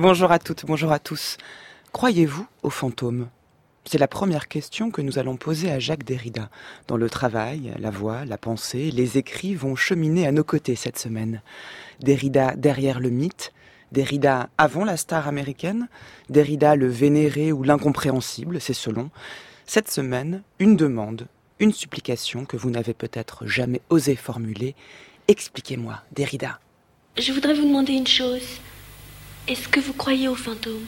Bonjour à toutes, bonjour à tous. Croyez-vous aux fantômes? C'est la première question que nous allons poser à Jacques Derrida. Dans le travail, la voix, la pensée, les écrits vont cheminer à nos côtés cette semaine. Derrida derrière le mythe, Derrida avant la star américaine, Derrida le vénéré ou l'incompréhensible, c'est selon. Cette semaine, une demande, une supplication que vous n'avez peut-être jamais osé formuler. Expliquez-moi, Derrida. Je voudrais vous demander une chose. Est-ce que vous croyez aux fantômes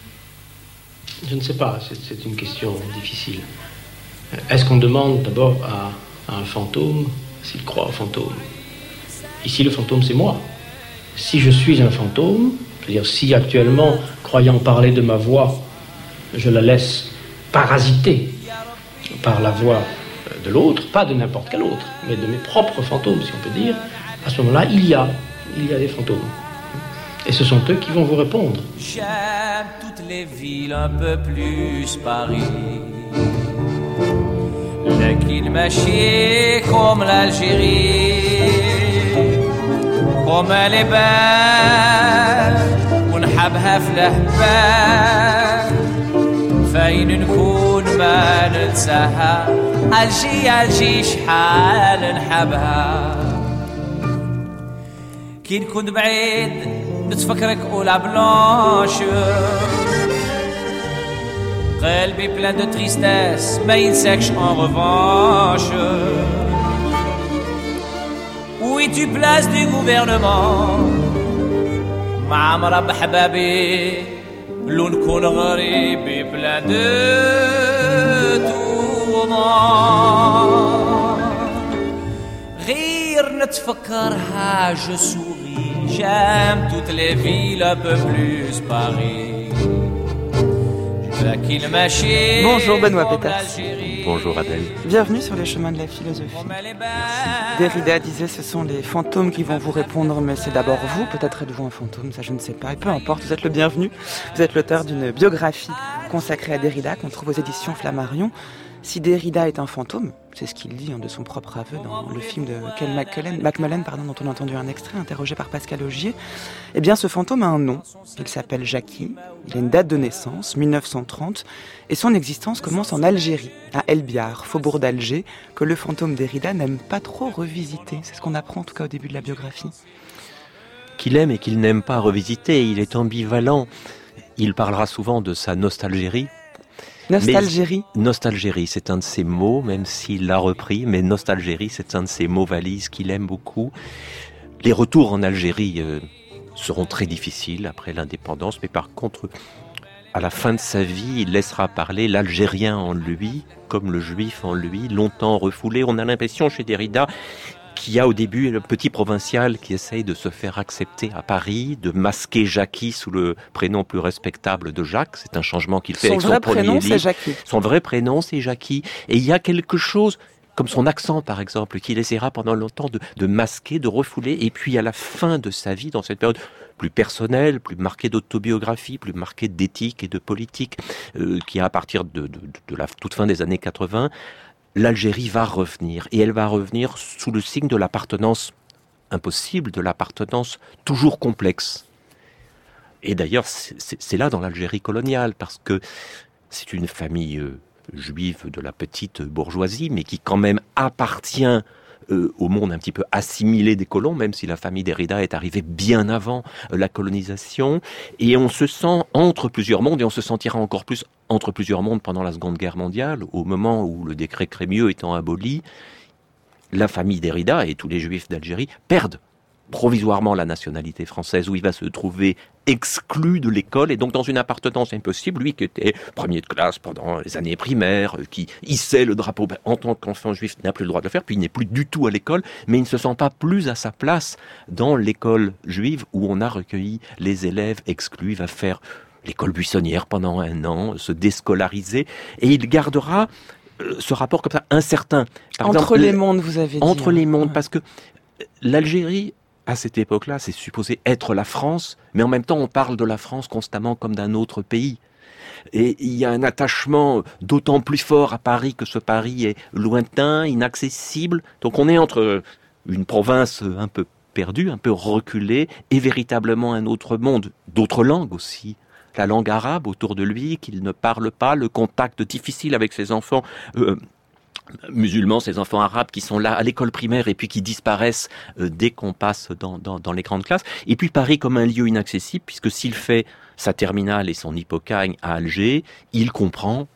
Je ne sais pas, c'est une question difficile. Est-ce qu'on demande d'abord à, un fantôme s'il croit aux fantômes Ici, le fantôme, c'est moi. Si je suis un fantôme, c'est-à-dire si actuellement, croyant parler de ma voix, je la laisse parasiter par la voix de l'autre, pas de n'importe quel autre, mais de mes propres fantômes, si on peut dire, à ce moment-là, il y a, il y a des fantômes. Et ce sont eux qui vont vous répondre. J'aime toutes les villes un peu plus Paris. لكن ماشي comme l'Algérie comme elle est belle ونحبها في الهبال فين نكون ما ننساها الجي الجي شحال نحبها كي نكون بعيد نتفكرك اولا بلانش قلبي بلان دو تريستيس ما ينساكش ان ريفانش وي tu places du gouvernement مع مرب حبابي لو نكون غريبي بلان دو تومان غير نتفكرها جو سوري J'aime toutes les villes un peu plus Paris. Bonjour Benoît Peters. Bonjour Adèle. Bienvenue sur les chemins de la philosophie. Derrida disait ce sont les fantômes qui vont vous répondre, mais c'est d'abord vous. Peut-être êtes-vous un fantôme, ça je ne sais pas. Et peu importe, vous êtes le bienvenu. Vous êtes l'auteur d'une biographie consacrée à Derrida qu'on trouve aux éditions Flammarion. Si Derrida est un fantôme, c'est ce qu'il dit hein, de son propre aveu dans le film de Ken Macmillan, pardon, dont on a entendu un extrait interrogé par Pascal Augier, eh bien ce fantôme a un nom. Il s'appelle Jackie, il a une date de naissance, 1930, et son existence commence en Algérie, à El Biar, faubourg d'Alger, que le fantôme Derrida n'aime pas trop revisiter. C'est ce qu'on apprend en tout cas au début de la biographie. Qu'il aime et qu'il n'aime pas revisiter, il est ambivalent. Il parlera souvent de sa nostalgérie, Nostalgérie. nostalgérie, c'est un de ses mots, même s'il l'a repris, mais nostalgérie, c'est un de ses mots valises qu'il aime beaucoup. Les retours en Algérie euh, seront très difficiles après l'indépendance, mais par contre, à la fin de sa vie, il laissera parler l'Algérien en lui, comme le Juif en lui, longtemps refoulé. On a l'impression chez Derrida qu'il y a au début le petit provincial qui essaye de se faire accepter à Paris, de masquer Jackie sous le prénom plus respectable de Jacques. C'est un changement qu'il fait son avec vrai son premier prénom, livre. Jackie. Son vrai prénom, c'est Jackie. Et il y a quelque chose comme son accent par exemple, qu'il essaiera pendant longtemps de, de, masquer, de refouler, et puis à la fin de sa vie, dans cette période plus personnelle, plus marquée d'autobiographie, plus marquée d'éthique et de politique, euh, qui a à partir de, de, de la toute fin des années 80, l'Algérie va revenir, et elle va revenir sous le signe de l'appartenance impossible, de l'appartenance toujours complexe. Et d'ailleurs, c'est là dans l'Algérie coloniale, parce que c'est une famille euh, juive de la petite bourgeoisie, mais qui quand même appartient euh, au monde un petit peu assimilé des colons, même si la famille Derrida est arrivée bien avant euh, la colonisation. Et on se sent entre plusieurs mondes, et on se sentira encore plus entre plusieurs mondes pendant la Seconde Guerre mondiale, au moment où le décret Crémieux étant aboli, la famille Derrida et tous les juifs d'Algérie perdent provisoirement la nationalité française, où il va se trouver exclu de l'école et donc dans une appartenance impossible, lui qui était premier de classe pendant les années primaires, qui hissait le drapeau ben, en tant qu'enfant juif, n'a plus le droit de le faire, puis il n'est plus du tout à l'école, mais il ne se sent pas plus à sa place dans l'école juive où on a recueilli les élèves exclus, il va faire l'école buissonnière pendant un an, se déscolariser, et il gardera euh, ce rapport comme ça incertain. Par entre exemple, les mondes, vous avez dit. Entre les mondes, parce que l'Algérie à cette époque-là, c'est supposé être la France, mais en même temps, on parle de la France constamment comme d'un autre pays. Et il y a un attachement d'autant plus fort à Paris que ce Paris est lointain, inaccessible. Donc on est entre une province un peu perdue, un peu reculée, et véritablement un autre monde, d'autres langues aussi. la langue arabe autour de lui, qu'il ne parle pas, le contact difficile avec ses enfants. Euh, musulmans, ces enfants arabes qui sont là à l'école primaire et puis qui disparaissent euh, dès qu'on passe dans, les grandes classes. Et puis Paris comme un lieu inaccessible, puisque s'il fait sa terminale et son hippocagne à Alger, il comprend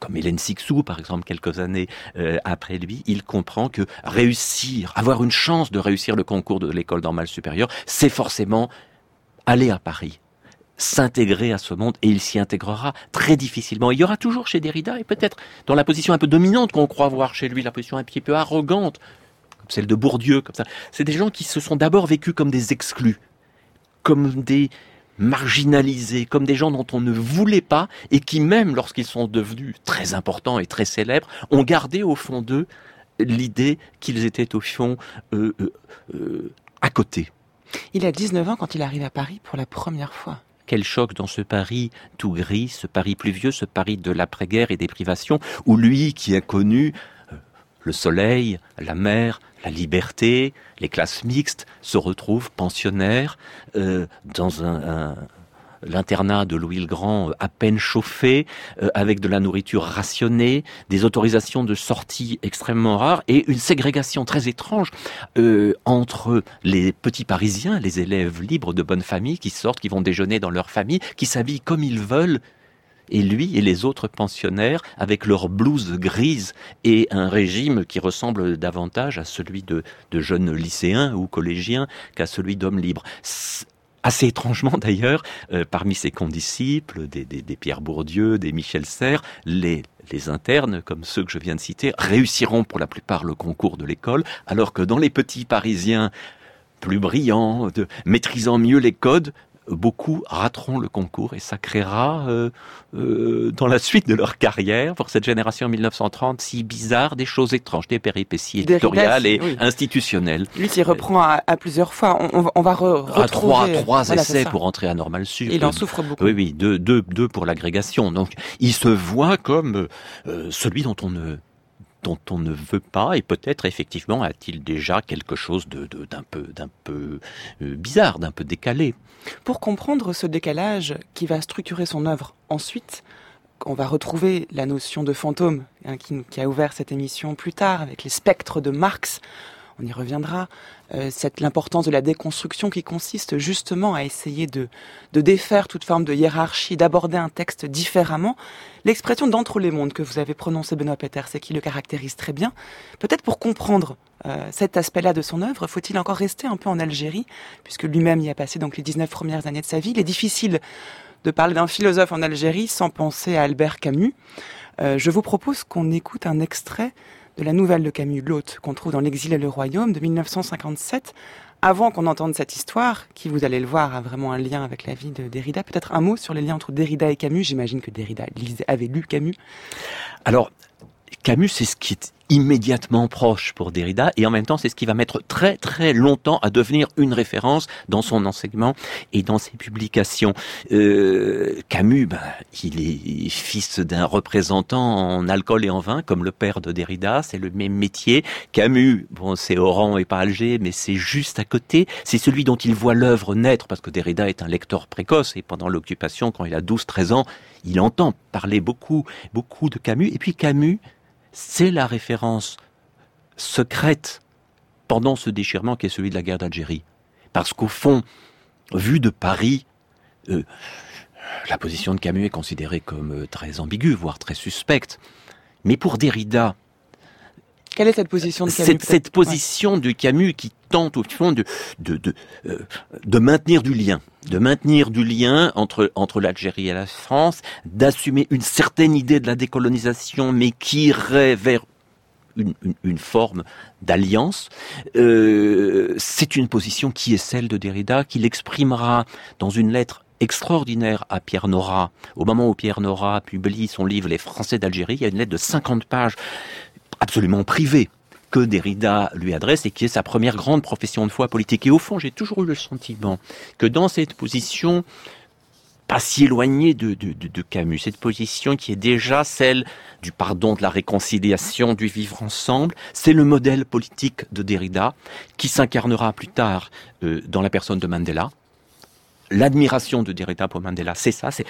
comme Hélène Sixou, par exemple, quelques années euh, après lui, il comprend que réussir, avoir une chance de réussir le concours de l'école normale supérieure, c'est forcément aller à Paris, s'intégrer à ce monde et il s'y intégrera très difficilement. Il y aura toujours chez Derrida et peut-être dans la position un peu dominante qu'on croit voir chez lui, la position un petit peu arrogante, comme celle de Bourdieu, comme ça. C'est des gens qui se sont d'abord vécus comme des exclus, comme des marginalisés, comme des gens dont on ne voulait pas et qui même lorsqu'ils sont devenus très importants et très célèbres, ont gardé au fond d'eux l'idée qu'ils étaient au fond euh, euh, euh, à côté. Il a 19 ans quand il arrive à Paris pour la première fois. Quel choc dans ce Paris tout gris, ce Paris pluvieux, ce Paris de l'après-guerre et des privations, où lui qui a connu euh, le soleil, la mer, la liberté, les classes mixtes, se retrouve pensionnaire euh, dans un, l'internat de Louis le Grand euh, à peine chauffé, euh, avec de la nourriture rationnée, des autorisations de sortie extrêmement rares et une ségrégation très étrange euh, entre les petits Parisiens, les élèves libres de bonne famille qui sortent, qui vont déjeuner dans leur famille, qui s'habillent comme ils veulent et lui et les autres pensionnaires avec leurs blouses grises et un régime qui ressemble davantage à celui de, de jeunes lycéens ou collégiens qu'à celui d'hommes libres assez étrangement d'ailleurs, euh, parmi ses condisciples, des, des, Pierre Bourdieu, des Michel Serres, les, les internes, comme ceux que je viens de citer, réussiront pour la plupart le concours de l'école, alors que dans les petits Parisiens plus brillants, maîtrisant mieux les codes, beaucoup rateront le concours et ça créera euh, euh, dans la suite de leur carrière, pour cette génération 1930, si bizarre, des choses étranges, des péripéties éditoriales et institutionnelles. Lui s'y reprend à, plusieurs fois. On, va retrouver... trois, trois essais pour entrer à Normal Sup. Il en souffre beaucoup. Oui, oui, deux, deux, deux pour l'agrégation. Donc, il se voit comme euh, celui dont on ne dont on ne veut pas, et peut-être effectivement a-t-il déjà quelque chose de, d'un peu, d'un peu euh, bizarre, d'un peu décalé. Pour comprendre ce décalage qui va structurer son œuvre ensuite, on va retrouver la notion de fantôme hein, qui, a ouvert cette émission plus tard avec les spectres de Marx. On y reviendra. Euh, l'importance de la déconstruction qui consiste justement à essayer de, défaire toute forme de hiérarchie, d'aborder un texte différemment. L'expression d'entre les mondes que vous avez prononcée, Benoît Peters, c'est qui le caractérise très bien. Peut-être pour comprendre euh, cet aspect-là de son œuvre, faut-il encore rester un peu en Algérie, puisque lui-même y a passé donc les 19 premières années de sa vie. Il est difficile de parler d'un philosophe en Algérie sans penser à Albert Camus. Euh, je vous propose qu'on écoute un extrait de la nouvelle de Camus, L'Hôte, qu'on trouve dans L'exil et le Royaume de 1957. Avant qu'on entende cette histoire, qui, vous allez le voir, a vraiment un lien avec la vie de Derrida, peut-être un mot sur les liens entre Derrida et Camus? J'imagine que Derrida avait lu Camus. Alors, Camus, c'est ce qui immédiatement proche pour Derrida. Et en même temps c'est ce qui va mettre très très longtemps à devenir une référence dans son enseignement et dans ses publications. Euh, Camus, ben, il est fils d'un représentant en alcool et en vin comme le père de Derrida, c'est le même métier. Camus, bon c'est Oran et pas Alger mais c'est juste à côté, c'est celui dont il voit l'œuvre naître parce que Derrida est un lecteur précoce. Et pendant l'occupation quand il a 12-13 ans, il entend parler beaucoup beaucoup de Camus. Et puis Camus c'est la référence secrète pendant ce déchirement qui est celui de la guerre d'Algérie. Parce qu'au fond, vu de Paris, euh, la position de Camus est considérée comme euh, très ambiguë, voire très suspecte. Mais pour Derrida, quelle est cette position de Camus Cette, cette position de Camus qui tente au fond de, de, de, euh, de maintenir du lien, de maintenir du lien entre, entre l'Algérie et la France, d'assumer une certaine idée de la décolonisation, mais qui irait vers une, une, une, forme d'alliance. Euh, c'est une position qui est celle de Derrida, qu'il exprimera dans une lettre extraordinaire à Pierre Nora. Au moment où Pierre Nora publie son livre Les Français d'Algérie, il y a une lettre de 50 pages absolument privé que Derrida lui adresse et qui est sa première grande profession de foi politique. Et au fond, j'ai toujours eu le sentiment que dans cette position, pas si éloignée de, de, Camus, cette position qui est déjà celle du pardon, de la réconciliation, du vivre ensemble, c'est le modèle politique de Derrida qui s'incarnera plus tard euh, dans la personne de Mandela, l'admiration de Derrida pour Mandela, c'est ça. C'est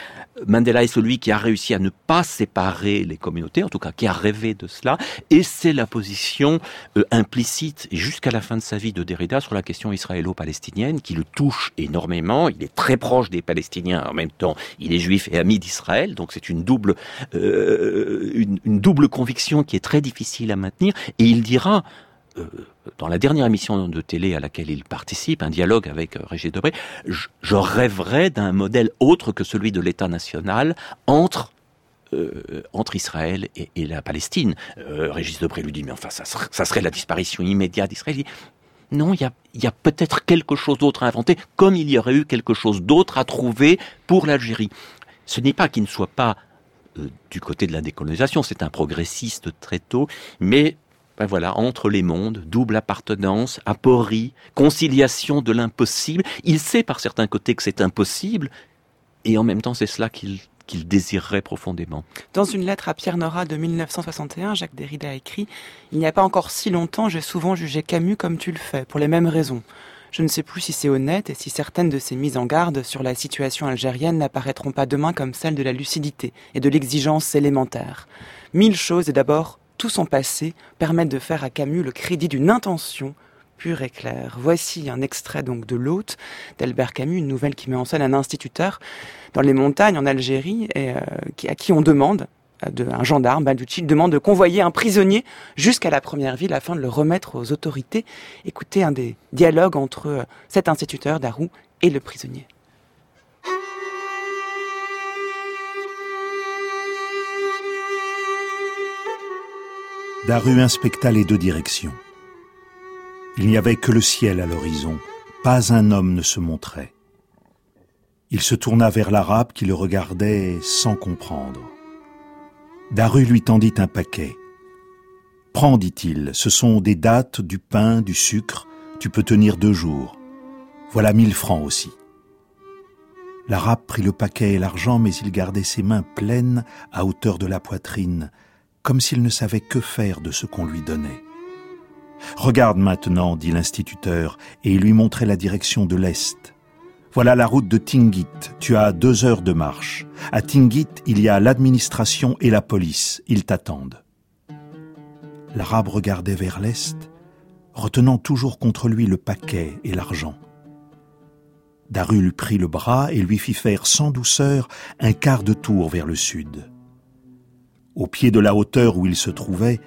Mandela est celui qui a réussi à ne pas séparer les communautés, en tout cas qui a rêvé de cela, et c'est la position euh, implicite jusqu'à la fin de sa vie de Derrida sur la question israélo-palestinienne qui le touche énormément. Il est très proche des Palestiniens, en même temps, il est juif et ami d'Israël, donc c'est une double euh, une, une double conviction qui est très difficile à maintenir. Et il dira euh, dans la dernière émission de télé à laquelle il participe, un dialogue avec euh, Régis Debré, je, rêverais d'un modèle autre que celui de l'État national entre euh, entre Israël et, la Palestine. Régis Debré lui dit mais enfin ça serait, la disparition immédiate d'Israël. Non, il y a, y a peut-être quelque chose d'autre à inventer, comme il y aurait eu quelque chose d'autre à trouver pour l'Algérie. Ce n'est pas qu'il ne soit pas du côté de la décolonisation, c'est un progressiste très tôt, mais ben voilà, entre les mondes, double appartenance, aporie, conciliation de l'impossible. Il sait par certains côtés que c'est impossible, et en même temps c'est cela qu'il qu'il désirerait profondément. Dans une lettre à Pierre Nora de 1961, Jacques Derrida a écrit Il n'y a pas encore si longtemps, j'ai souvent jugé Camus comme tu le fais, pour les mêmes raisons. Je ne sais plus si c'est honnête et si certaines de ces mises en garde sur la situation algérienne n'apparaîtront pas demain comme celles de la lucidité et de l'exigence élémentaire. Mille choses et d'abord tout son passé permettent de faire à Camus le crédit d'une intention pure et claire. Voici un extrait donc de L'Hôte d'Albert Camus, une nouvelle qui met en scène un instituteur dans les montagnes en Algérie et euh, à qui on demande de, un gendarme, Baducci, demande de convoyer un prisonnier jusqu'à la première ville afin de le remettre aux autorités. Écoutez un des dialogues entre euh, cet instituteur, Darou, et le prisonnier. Daru inspecta les deux directions. Il n'y avait que le ciel à l'horizon, pas un homme ne se montrait. Il se tourna vers l'arabe qui le regardait sans comprendre. Daru lui tendit un paquet. Prends, dit-il, ce sont des dattes, du pain, du sucre, tu peux tenir deux jours. Voilà mille francs aussi. L'arabe prit le paquet et l'argent, mais il gardait ses mains pleines à hauteur de la poitrine, comme s'il ne savait que faire de ce qu'on lui donnait. Regarde maintenant, dit l'instituteur, et il lui montrait la direction de l'Est. Voilà la route de Tingit, tu as deux heures de marche. À Tingit, il y a l'administration et la police, ils t'attendent. L'arabe regardait vers l'Est, retenant toujours contre lui le paquet et l'argent. Darul prit le bras et lui fit faire sans douceur un quart de tour vers le sud. Au pied de la hauteur où il se trouvait,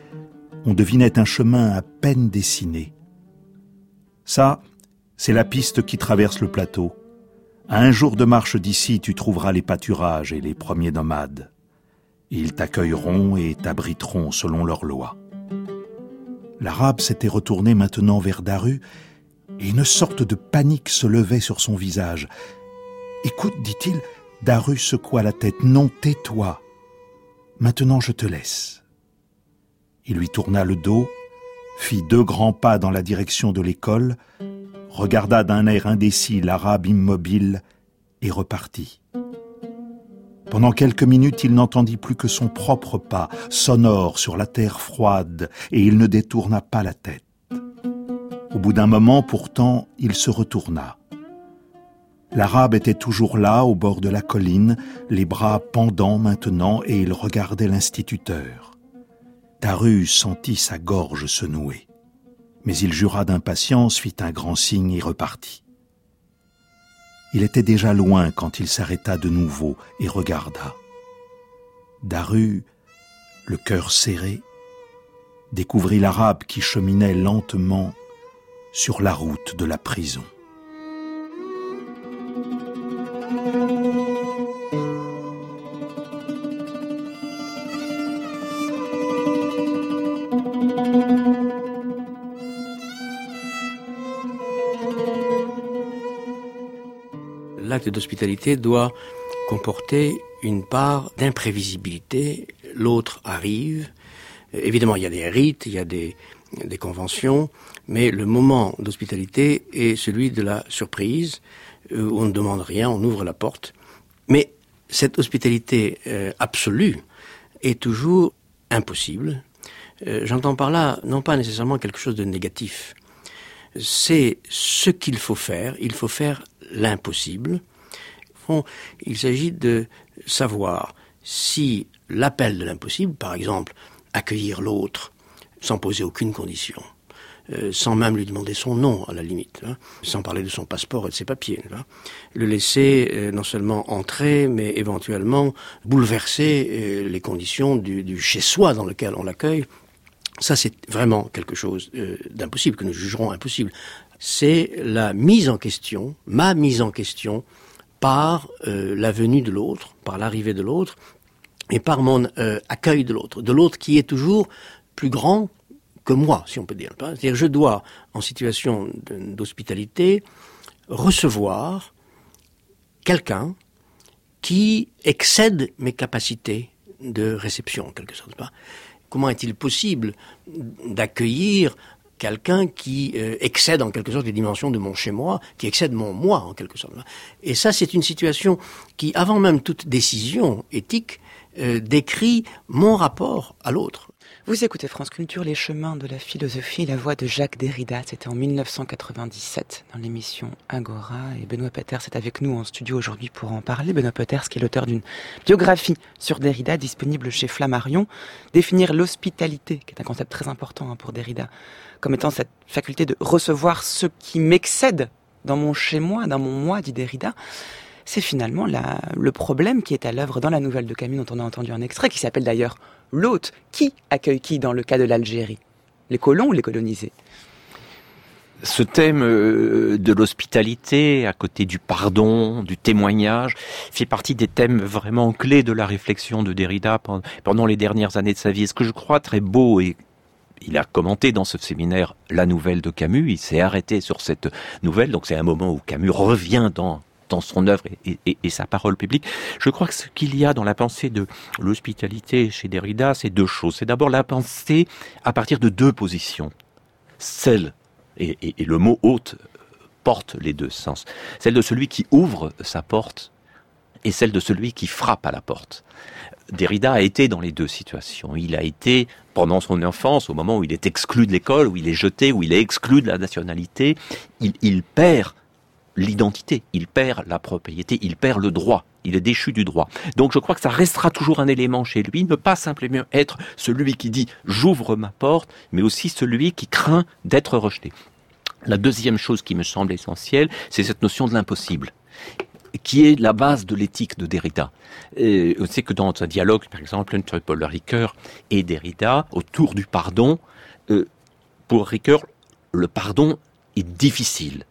on devinait un chemin à peine dessiné. Ça, c'est la piste qui traverse le plateau. À un jour de marche d'ici, tu trouveras les pâturages et les premiers nomades. Ils t'accueilleront et t'abriteront selon leurs lois. L'arabe s'était retourné maintenant vers Daru, et une sorte de panique se levait sur son visage. Écoute, dit-il, Daru secoua la tête. Non, tais-toi. Maintenant je te laisse. Il lui tourna le dos, fit deux grands pas dans la direction de l'école, regarda d'un air indécis l'arabe immobile et repartit. Pendant quelques minutes, il n'entendit plus que son propre pas, sonore sur la terre froide, et il ne détourna pas la tête. Au bout d'un moment, pourtant, il se retourna. L'arabe était toujours là, au bord de la colline, les bras pendants maintenant, et il regardait l'instituteur. Taru sentit sa gorge se nouer. Mais il jura d'impatience, fit un grand signe et repartit. Il était déjà loin quand il s'arrêta de nouveau et regarda. Daru, le cœur serré, découvrit l'arabe qui cheminait lentement sur la route de la prison. D'hospitalité doit comporter une part d'imprévisibilité. L'autre arrive. Évidemment, il y a des rites, il y a des, conventions, mais le moment d'hospitalité est celui de la surprise, euh, on ne demande rien, on ouvre la porte. Mais cette hospitalité euh, absolue est toujours impossible. Euh, j'entends par là non pas nécessairement quelque chose de négatif. C'est ce qu'il faut faire. Il faut faire l'impossible. Il s'agit de savoir si l'appel de l'impossible, par exemple, accueillir l'autre sans poser aucune condition, euh, sans même lui demander son nom à la limite, hein, sans parler de son passeport et de ses papiers, le laisser euh, non seulement entrer, mais éventuellement bouleverser euh, les conditions du, du chez-soi dans lequel on l'accueille. Ça, c'est vraiment quelque chose d'impossible, que nous jugerons impossible. C'est la mise en question, ma mise en question, par la venue de l'autre, par l'arrivée de l'autre, et par mon euh, accueil de l'autre, de l'autre qui est toujours plus grand que moi, si on peut dire. C'est-à-dire, je dois, en situation d'hospitalité, recevoir quelqu'un qui excède mes capacités de réception, en quelque sorte. Comment est-il possible d'accueillir quelqu'un qui euh, excède en quelque sorte les dimensions de mon chez-moi, qui excède mon moi en quelque sorte. Et ça, c'est une situation qui, avant même toute décision éthique, euh, décrit mon rapport à l'autre. Vous écoutez France Culture, les chemins de la philosophie, la voix de Jacques Derrida. C'était en 1997 dans l'émission Agora. Et Benoît Peters est avec nous en studio aujourd'hui pour en parler. Benoît Peters, qui est l'auteur d'une biographie sur Derrida disponible chez Flammarion. Définir l'hospitalité, qui est un concept très important hein, pour Derrida, comme étant cette faculté de recevoir ce qui m'excède dans mon chez-moi, dans mon moi, dit Derrida c'est finalement le problème qui est à l'œuvre dans la nouvelle de Camus dont on a entendu un extrait, qui s'appelle d'ailleurs L'hôte. Qui accueille qui dans le cas de l'Algérie? Les colons ou les colonisés? Ce thème euh, de l'hospitalité, à côté du pardon, du témoignage, fait partie des thèmes vraiment clés de la réflexion de Derrida pendant les dernières années de sa vie. ce que je crois très beau et il a commenté dans ce séminaire la nouvelle de Camus, il s'est arrêté sur cette nouvelle, donc c'est un moment où Camus revient dans dans son œuvre et, sa parole publique. Je crois que ce qu'il y a dans la pensée de l'hospitalité chez Derrida, c'est deux choses. C'est d'abord la pensée à partir de deux positions. Celle, et, et le mot hôte porte les deux sens, celle de celui qui ouvre sa porte et celle de celui qui frappe à la porte. Derrida a été dans les deux situations. Il a été pendant son enfance, au moment où il est exclu de l'école, où il est jeté, où il est exclu de la nationalité, il, perd l'identité, il perd la propriété, il perd le droit, il est déchu du droit. Donc je crois que ça restera toujours un élément chez lui, ne pas simplement être celui qui dit j'ouvre ma porte, mais aussi celui qui craint d'être rejeté. La deuxième chose qui me semble essentielle, c'est cette notion de l'impossible qui est la base de l'éthique de Derrida. on sait que dans un dialogue, par exemple, entre Paul Ricoeur et Derrida, autour du pardon, euh, pour Ricoeur, le pardon est difficile.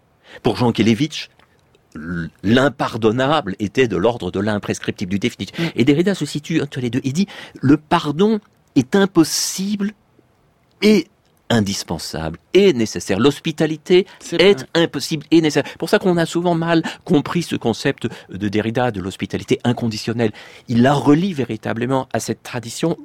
Pour Jean Kelevitch, l'impardonnable était de l'ordre de l'imprescriptible, du définitif. Mm. Et Derrida se situe entre les deux. Il dit, le pardon est impossible et indispensable et nécessaire. L'hospitalité est, impossible et nécessaire. Pour ça qu'on a souvent mal compris ce concept de Derrida de l'hospitalité inconditionnelle. Il la relie véritablement à cette tradition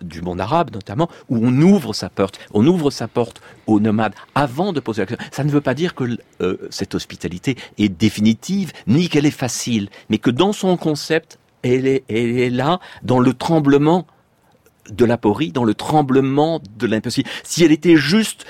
du monde arabe notamment, où on ouvre sa porte, on ouvre sa porte aux nomades avant de poser la question. Ça ne veut pas dire que euh, cette hospitalité est définitive, ni qu'elle est facile, mais que dans son concept, elle est, elle est là, dans le tremblement de l'aporie, dans le tremblement de l'impossible. Si elle était juste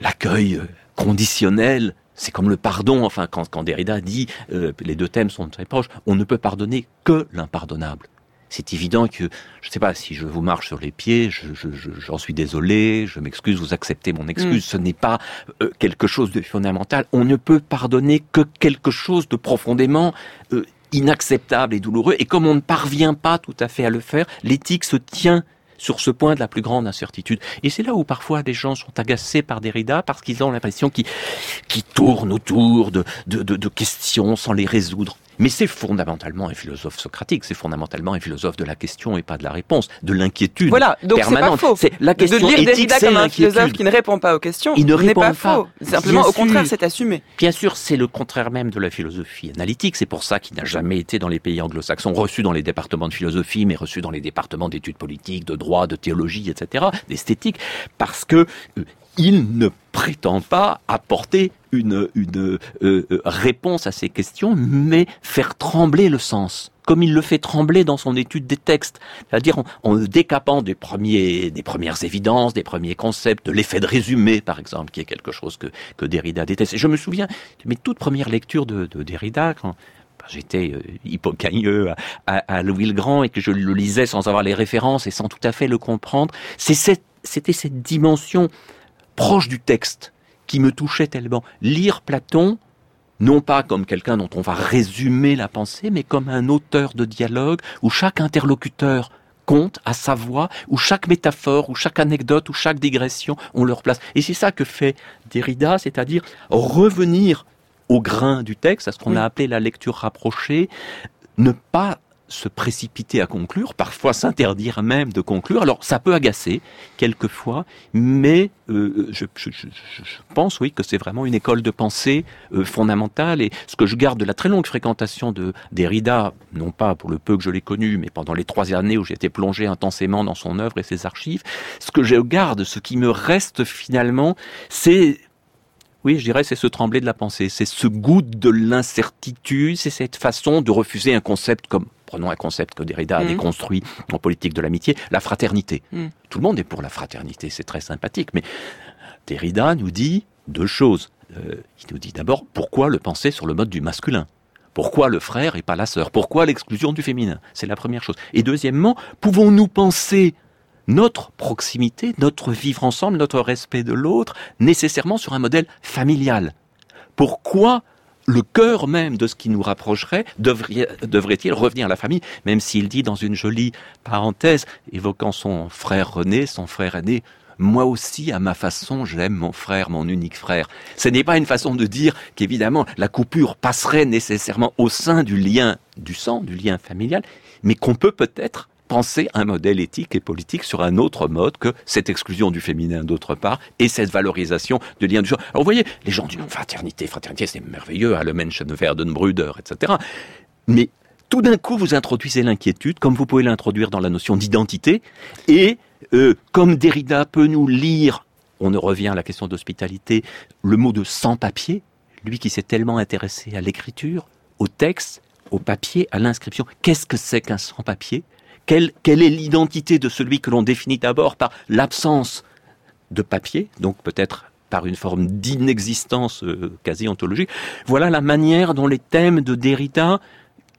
l'accueil conditionnel, c'est comme le pardon, enfin quand, quand Derrida dit euh, les deux thèmes sont très proches, on ne peut pardonner que l'impardonnable c'est évident que, je ne sais pas, si je vous marche sur les pieds, j'en suis désolé, je m'excuse, vous acceptez mon excuse, mm. ce n'est pas euh, quelque chose de fondamental. On ne peut pardonner que quelque chose de profondément euh, inacceptable et douloureux. Et comme on ne parvient pas tout à fait à le faire, l'éthique se tient sur ce point de la plus grande incertitude. Et c'est là où parfois des gens sont agacés par Derrida parce qu'ils ont l'impression qu'ils tournent autour de, de, de questions sans les résoudre. Mais c'est fondamentalement un philosophe socratique, c'est fondamentalement un philosophe de la question et pas de la réponse, de l'inquiétude voilà, donc permanente. C'est pas faux. la question de lire Derrida comme un philosophe qui ne répond pas aux questions, il ne répond pas, faux. Simplement, au contraire, c'est assumé. Bien sûr, c'est le contraire même de la philosophie analytique. C'est pour ça qu'il n'a jamais été dans les pays anglo-saxons reçu dans les départements de philosophie, mais reçu dans les départements d'études politiques, de droit, de théologie, etc., d'esthétique, parce que euh, il ne prétend pas apporter une, une euh, euh, réponse à ces questions, mais faire trembler le sens comme il le fait trembler dans son étude des textes, c'est-à-dire en, décapant des premiers, des premières évidences, des premiers concepts, de l'effet de résumé, par exemple, qui est quelque chose que, que Derrida déteste. Et je me souviens de mes toutes premières lectures de, de Derrida, quand j'étais euh, à, à, Louis le Grand et que je le lisais sans avoir les références et sans tout à fait le comprendre, c'était cette dimension proche du texte qui me touchait tellement. Lire Platon, non pas comme quelqu'un dont on va résumer la pensée, mais comme un auteur de dialogue où chaque interlocuteur compte à sa voix, où chaque métaphore, où chaque anecdote, où chaque digression ont leur place. Et c'est ça que fait Derrida, c'est-à-dire revenir au grain du texte, à ce qu'on a appelé la lecture rapprochée, ne pas se précipiter à conclure, parfois s'interdire même de conclure. Alors ça peut agacer quelquefois, mais euh, je, pense oui que c'est vraiment une école de pensée euh, fondamentale. Et ce que je garde de la très longue fréquentation de Derrida, non pas pour le peu que je l'ai connu, mais pendant les trois années où j'ai été plongé intensément dans son œuvre et ses archives, ce que je garde, ce qui me reste finalement, c'est oui, je dirais, c'est ce trembler de la pensée, c'est ce goût de l'incertitude, c'est cette façon de refuser un concept comme prenons un concept que Derrida a mmh. déconstruit en politique de l'amitié, la fraternité. Mmh. Tout le monde est pour la fraternité, c'est très sympathique, mais Derrida nous dit deux choses. Euh, il nous dit d'abord pourquoi le penser sur le mode du masculin? Pourquoi le frère et pas la sœur? Pourquoi l'exclusion du féminin? C'est la première chose. Et deuxièmement, pouvons-nous penser notre proximité, notre vivre ensemble, notre respect de l'autre, nécessairement sur un modèle familial? Pourquoi le cœur même de ce qui nous rapprocherait devrait-il revenir à la famille, même s'il dit dans une jolie parenthèse, évoquant son frère René, son frère aîné, moi aussi, à ma façon, j'aime mon frère, mon unique frère. Ce n'est pas une façon de dire qu'évidemment la coupure passerait nécessairement au sein du lien du sang, du lien familial, mais qu'on peut peut-être penser un modèle éthique et politique sur un autre mode que cette exclusion du féminin d'autre part et cette valorisation de lien du genre. Alors vous voyez, les gens disent fraternité, fraternité, c'est merveilleux, hein, le Menschenwerdenbrüder, etc. Mais tout d'un coup, vous introduisez l'inquiétude, comme vous pouvez l'introduire dans la notion d'identité, et euh, comme Derrida peut nous lire, on revient à la question d'hospitalité, le mot de sans-papier, lui qui s'est tellement intéressé à l'écriture, au texte, au papier, à l'inscription. Qu'est-ce que c'est qu'un sans-papier? Quelle, est l'identité de celui que l'on définit d'abord par l'absence de papier, donc peut-être par une forme d'inexistence euh, quasi ontologique. Voilà la manière dont les thèmes de Derrida,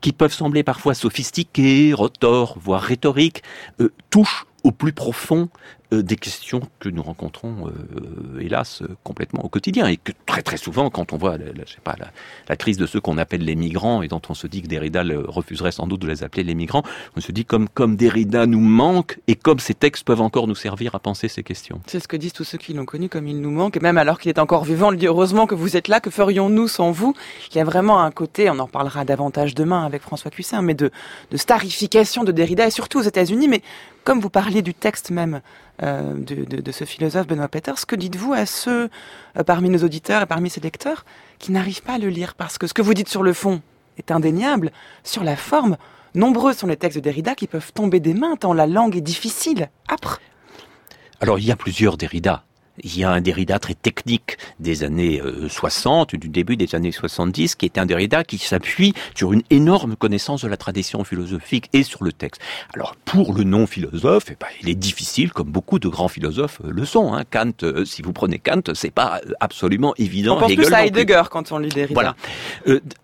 qui peuvent sembler parfois sophistiqués, retors, voire rhétoriques, euh, touchent au plus profond des questions que nous rencontrons, euh, hélas, complètement au quotidien. Et que très très souvent, quand on voit la, je sais pas, la, crise de ceux qu'on appelle les migrants, et dont on se dit que Derrida refuserait sans doute de les appeler les migrants, on se dit comme, comme Derrida nous manque, et comme ces textes peuvent encore nous servir à penser ces questions. C'est ce que disent tous ceux qui l'ont connu, comme il nous manque, et même alors qu'il est encore vivant, le dit heureusement que vous êtes là, que ferions-nous sans vous? Il y a vraiment un côté, on en reparlera davantage demain avec François Cussin, mais de, de starification de Derrida, et surtout aux États-Unis, mais comme vous parliez du texte même euh, de, ce philosophe Benoît Peters, que dites-vous à ceux euh, parmi nos auditeurs et parmi ces lecteurs qui n'arrivent pas à le lire Parce que ce que vous dites sur le fond est indéniable, sur la forme, nombreux sont les textes de Derrida qui peuvent tomber des mains tant la langue est difficile, âpre. Alors il y a plusieurs Derrida. Il y a un Derrida très technique des années 60, euh, du début des années 70, qui est un Derrida qui s'appuie sur une énorme connaissance de la tradition philosophique et sur le texte. Alors, pour le non-philosophe, eh ben, il est difficile, comme beaucoup de grands philosophes euh, le sont. Hein. Kant, euh, si vous prenez Kant, c'est pas absolument évident. On pense plus à Heidegger quand on lit Derrida. Voilà.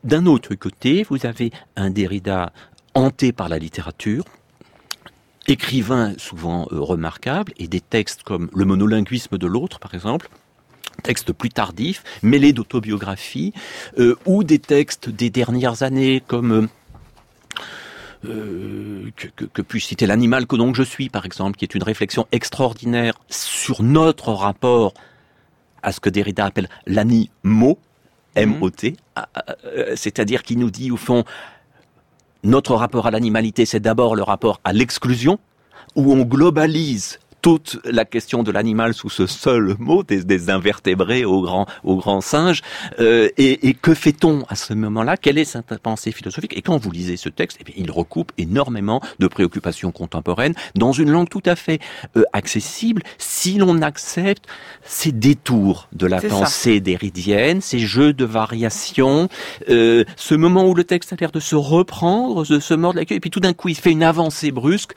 D'un autre côté, vous avez un Derrida hanté par la littérature, écrivain souvent euh, remarquable, et des textes comme Le monolinguisme de l'autre, par exemple, textes plus tardifs, mêlés d'autobiographie, euh, ou des textes des dernières années comme... Euh, que, que, puis citer l'animal que donc je suis, par exemple, qui est une réflexion extraordinaire sur notre rapport à ce que Derrida appelle l'animo, M-O-T, c'est-à-dire qui nous dit au fond notre rapport à l'animalité, c'est d'abord le rapport à l'exclusion, où on globalise toute la question de l'animal sous ce seul mot, des, invertébrés aux grands, aux grands singes. Euh, et, que fait-on à ce moment-là? Quelle est cette pensée philosophique? Et quand vous lisez ce texte, eh bien, il recoupe énormément de préoccupations contemporaines dans une langue tout à fait euh, accessible. Si l'on accepte ces détours de la pensée déridienne, ces jeux de variation, euh, ce moment où le texte a l'air de se reprendre, de se mordre la queue, et puis tout d'un coup il fait une avancée brusque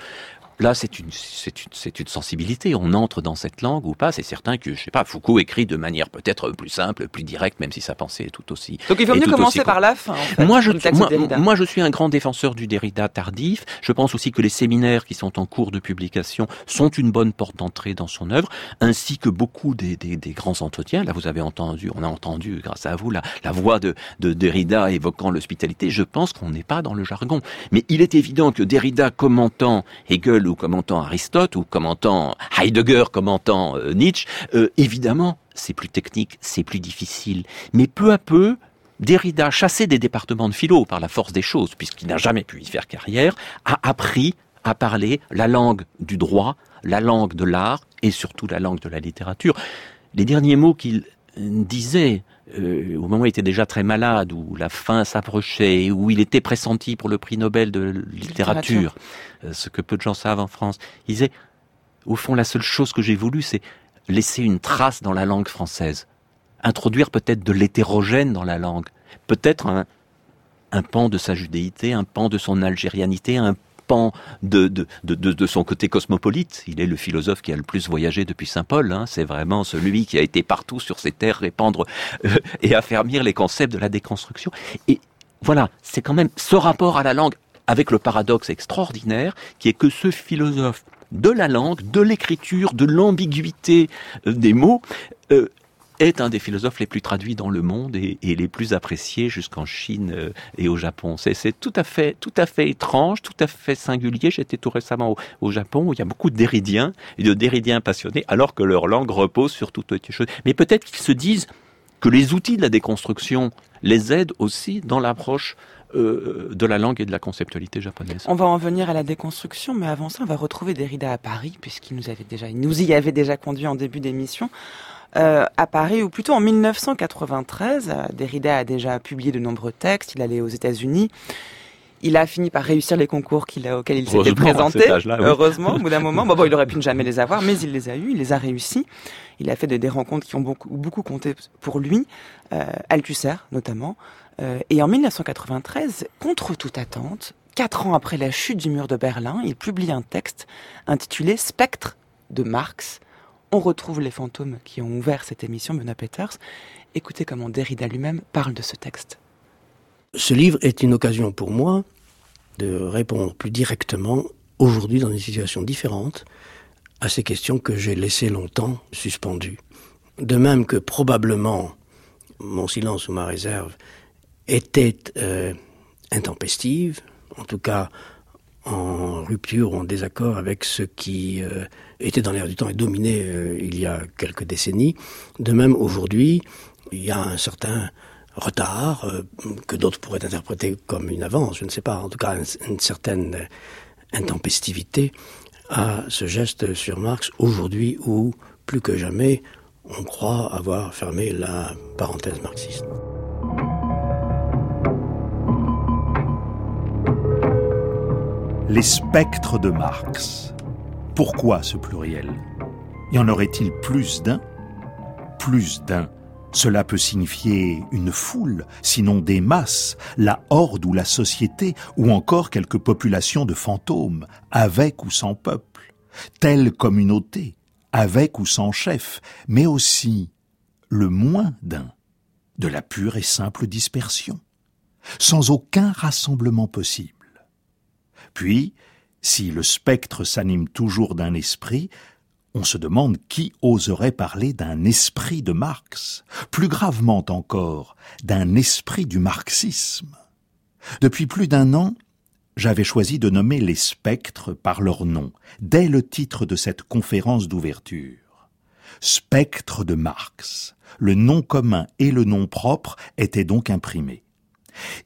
là, c'est une, c'est une, c'est une sensibilité. On entre dans cette langue ou pas. C'est certain que, je sais pas, Foucault écrit de manière peut-être plus simple, plus directe, même si sa pensée est tout aussi. Donc il vaut mieux commencer par la fin. moi, je, moi, je suis un grand défenseur du Derrida tardif. Je pense aussi que les séminaires qui sont en cours de publication sont une bonne porte d'entrée dans son œuvre, ainsi que beaucoup des, des, des, grands entretiens. Là, vous avez entendu, on a entendu, grâce à vous, la, la voix de, de Derrida évoquant l'hospitalité. Je pense qu'on n'est pas dans le jargon. Mais il est évident que Derrida commentant Hegel ou commentant Aristote ou commentant Heidegger, commentant euh, Nietzsche, euh, évidemment, c'est plus technique, c'est plus difficile. Mais peu à peu, Derrida, chassé des départements de philo par la force des choses, puisqu'il n'a jamais pu y faire carrière, a appris à parler la langue du droit, la langue de l'art et surtout la langue de la littérature. Les derniers mots qu'il disait euh, au moment où il était déjà très malade, où la fin s'approchait, où il était pressenti pour le prix Nobel de littérature, euh, ce que peu de gens savent en France, il disait, au fond, la seule chose que j'ai voulu, c'est laisser une trace dans la langue française, introduire peut-être de l'hétérogène dans la langue, peut-être un, un pan de sa judéité, un pan de son algérianité, un de, de, de, son côté cosmopolite. Il est le philosophe qui a le plus voyagé depuis Saint Paul. Hein. C'est vraiment celui qui a été partout sur ces terres répandre euh, et affermir les concepts de la déconstruction. Et voilà, c'est quand même ce rapport à la langue avec le paradoxe extraordinaire qui est que ce philosophe de la langue, de l'écriture, de l'ambiguïté euh, des mots, euh, est un des philosophes les plus traduits dans le monde et, les plus appréciés jusqu'en Chine euh, et au Japon. C'est tout à fait, tout à fait étrange, tout à fait singulier. J'étais tout récemment au, Japon où il y a beaucoup d'éridiens et de d'éridiens passionnés, alors que leur langue repose sur toute autre chose. Mais peut-être qu'ils se disent que les outils de la déconstruction les aident aussi dans l'approche euh, de la langue et de la conceptualité japonaise. On va en venir à la déconstruction, mais avant ça, on va retrouver Derrida à Paris, puisqu'il nous avait déjà, il nous y avait déjà conduit en début d'émission. Euh, à Paris, ou plutôt en 1993. Euh, Derrida a déjà publié de nombreux textes, il allait aux États-Unis. Il a fini par réussir les concours auxquels il s'était présenté. Heureusement, au bout d'un moment. Bon, bon, il aurait pu ne jamais les avoir, mais il les a eus, il les a réussis. Il a fait des, rencontres qui ont beaucoup, beaucoup compté pour lui, euh, Althusser notamment. Euh, et en 1993, contre toute attente, quatre ans après la chute du mur de Berlin, il publie un texte intitulé Spectre de Marx, on retrouve les fantômes qui ont ouvert cette émission, Benoît Peters. Écoutez comment Derrida lui-même parle de ce texte. Ce livre est une occasion pour moi de répondre plus directement, aujourd'hui dans une situation différente, à ces questions que j'ai laissées longtemps suspendues. De même que probablement mon silence ou ma réserve était euh, intempestive, en tout cas en rupture ou en désaccord avec ce qui euh, était dans l'air du temps et dominé euh, il y a quelques décennies. De même, aujourd'hui, il y a un certain retard euh, que d'autres pourraient interpréter comme une avance, je ne sais pas, en tout cas une, certaine intempestivité à ce geste sur Marx aujourd'hui où, plus que jamais, on croit avoir fermé la parenthèse marxiste. Les spectres de Marx. Pourquoi ce pluriel? Y en aurait-il plus d'un? Plus d'un. Cela peut signifier une foule, sinon des masses, la horde ou la société, ou encore quelques populations de fantômes, avec ou sans peuple, telle communauté, avec ou sans chef, mais aussi le moins d'un, de la pure et simple dispersion, sans aucun rassemblement possible. Puis, si le spectre s'anime toujours d'un esprit, on se demande qui oserait parler d'un esprit de Marx, plus gravement encore, d'un esprit du marxisme. Depuis plus d'un an, j'avais choisi de nommer les spectres par leur nom, dès le titre de cette conférence d'ouverture. Spectre de Marx. Le nom commun et le nom propre étaient donc imprimés.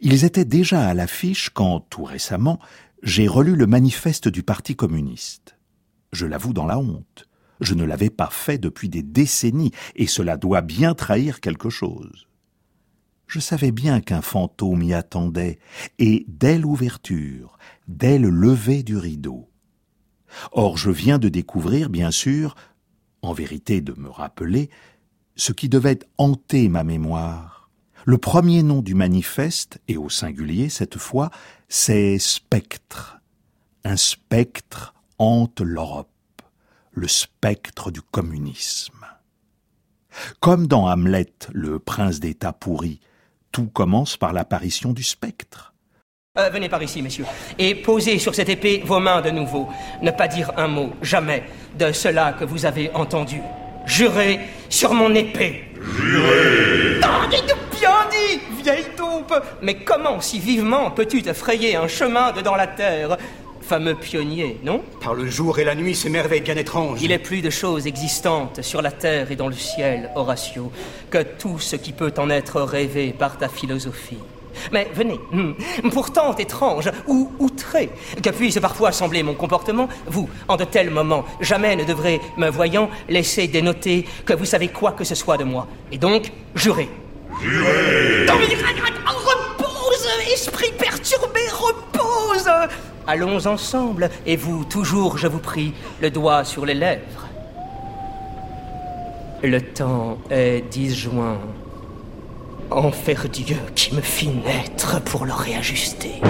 Ils étaient déjà à l'affiche quand, tout récemment, j'ai relu le manifeste du Parti communiste. Je l'avoue dans la honte. Je ne l'avais pas fait depuis des décennies, et cela doit bien trahir quelque chose. Je savais bien qu'un fantôme y attendait, et dès l'ouverture, dès le lever du rideau. Or je viens de découvrir, bien sûr, en vérité de me rappeler, ce qui devait hanter ma mémoire, le premier nom du manifeste, et au singulier cette fois, c'est spectre. Un spectre hante l'Europe, le spectre du communisme. Comme dans Hamlet, le prince d'État pourri, tout commence par l'apparition du spectre. Euh, venez par ici, messieurs, et posez sur cette épée vos mains de nouveau. Ne pas dire un mot, jamais, de cela que vous avez entendu. Jurez sur mon épée. Jurez Mais comment si vivement peux-tu te frayer un chemin dedans la terre Fameux pionnier, non Par le jour et la nuit, ces merveilles bien étranges. Il est plus de choses existantes sur la terre et dans le ciel, Horatio, que tout ce qui peut en être rêvé par ta philosophie. Mais venez, hmm, pourtant étrange ou outré que puisse parfois sembler mon comportement, vous, en de tels moments, jamais ne devrez, me voyant, laisser dénoter que vous savez quoi que ce soit de moi. Et donc, jurez. Jurez Repose, esprit perturbé, repose Allons ensemble, et vous, toujours, je vous prie, le doigt sur les lèvres. Le temps est disjoint Enfer Dieu qui me fit naître pour le réajuster.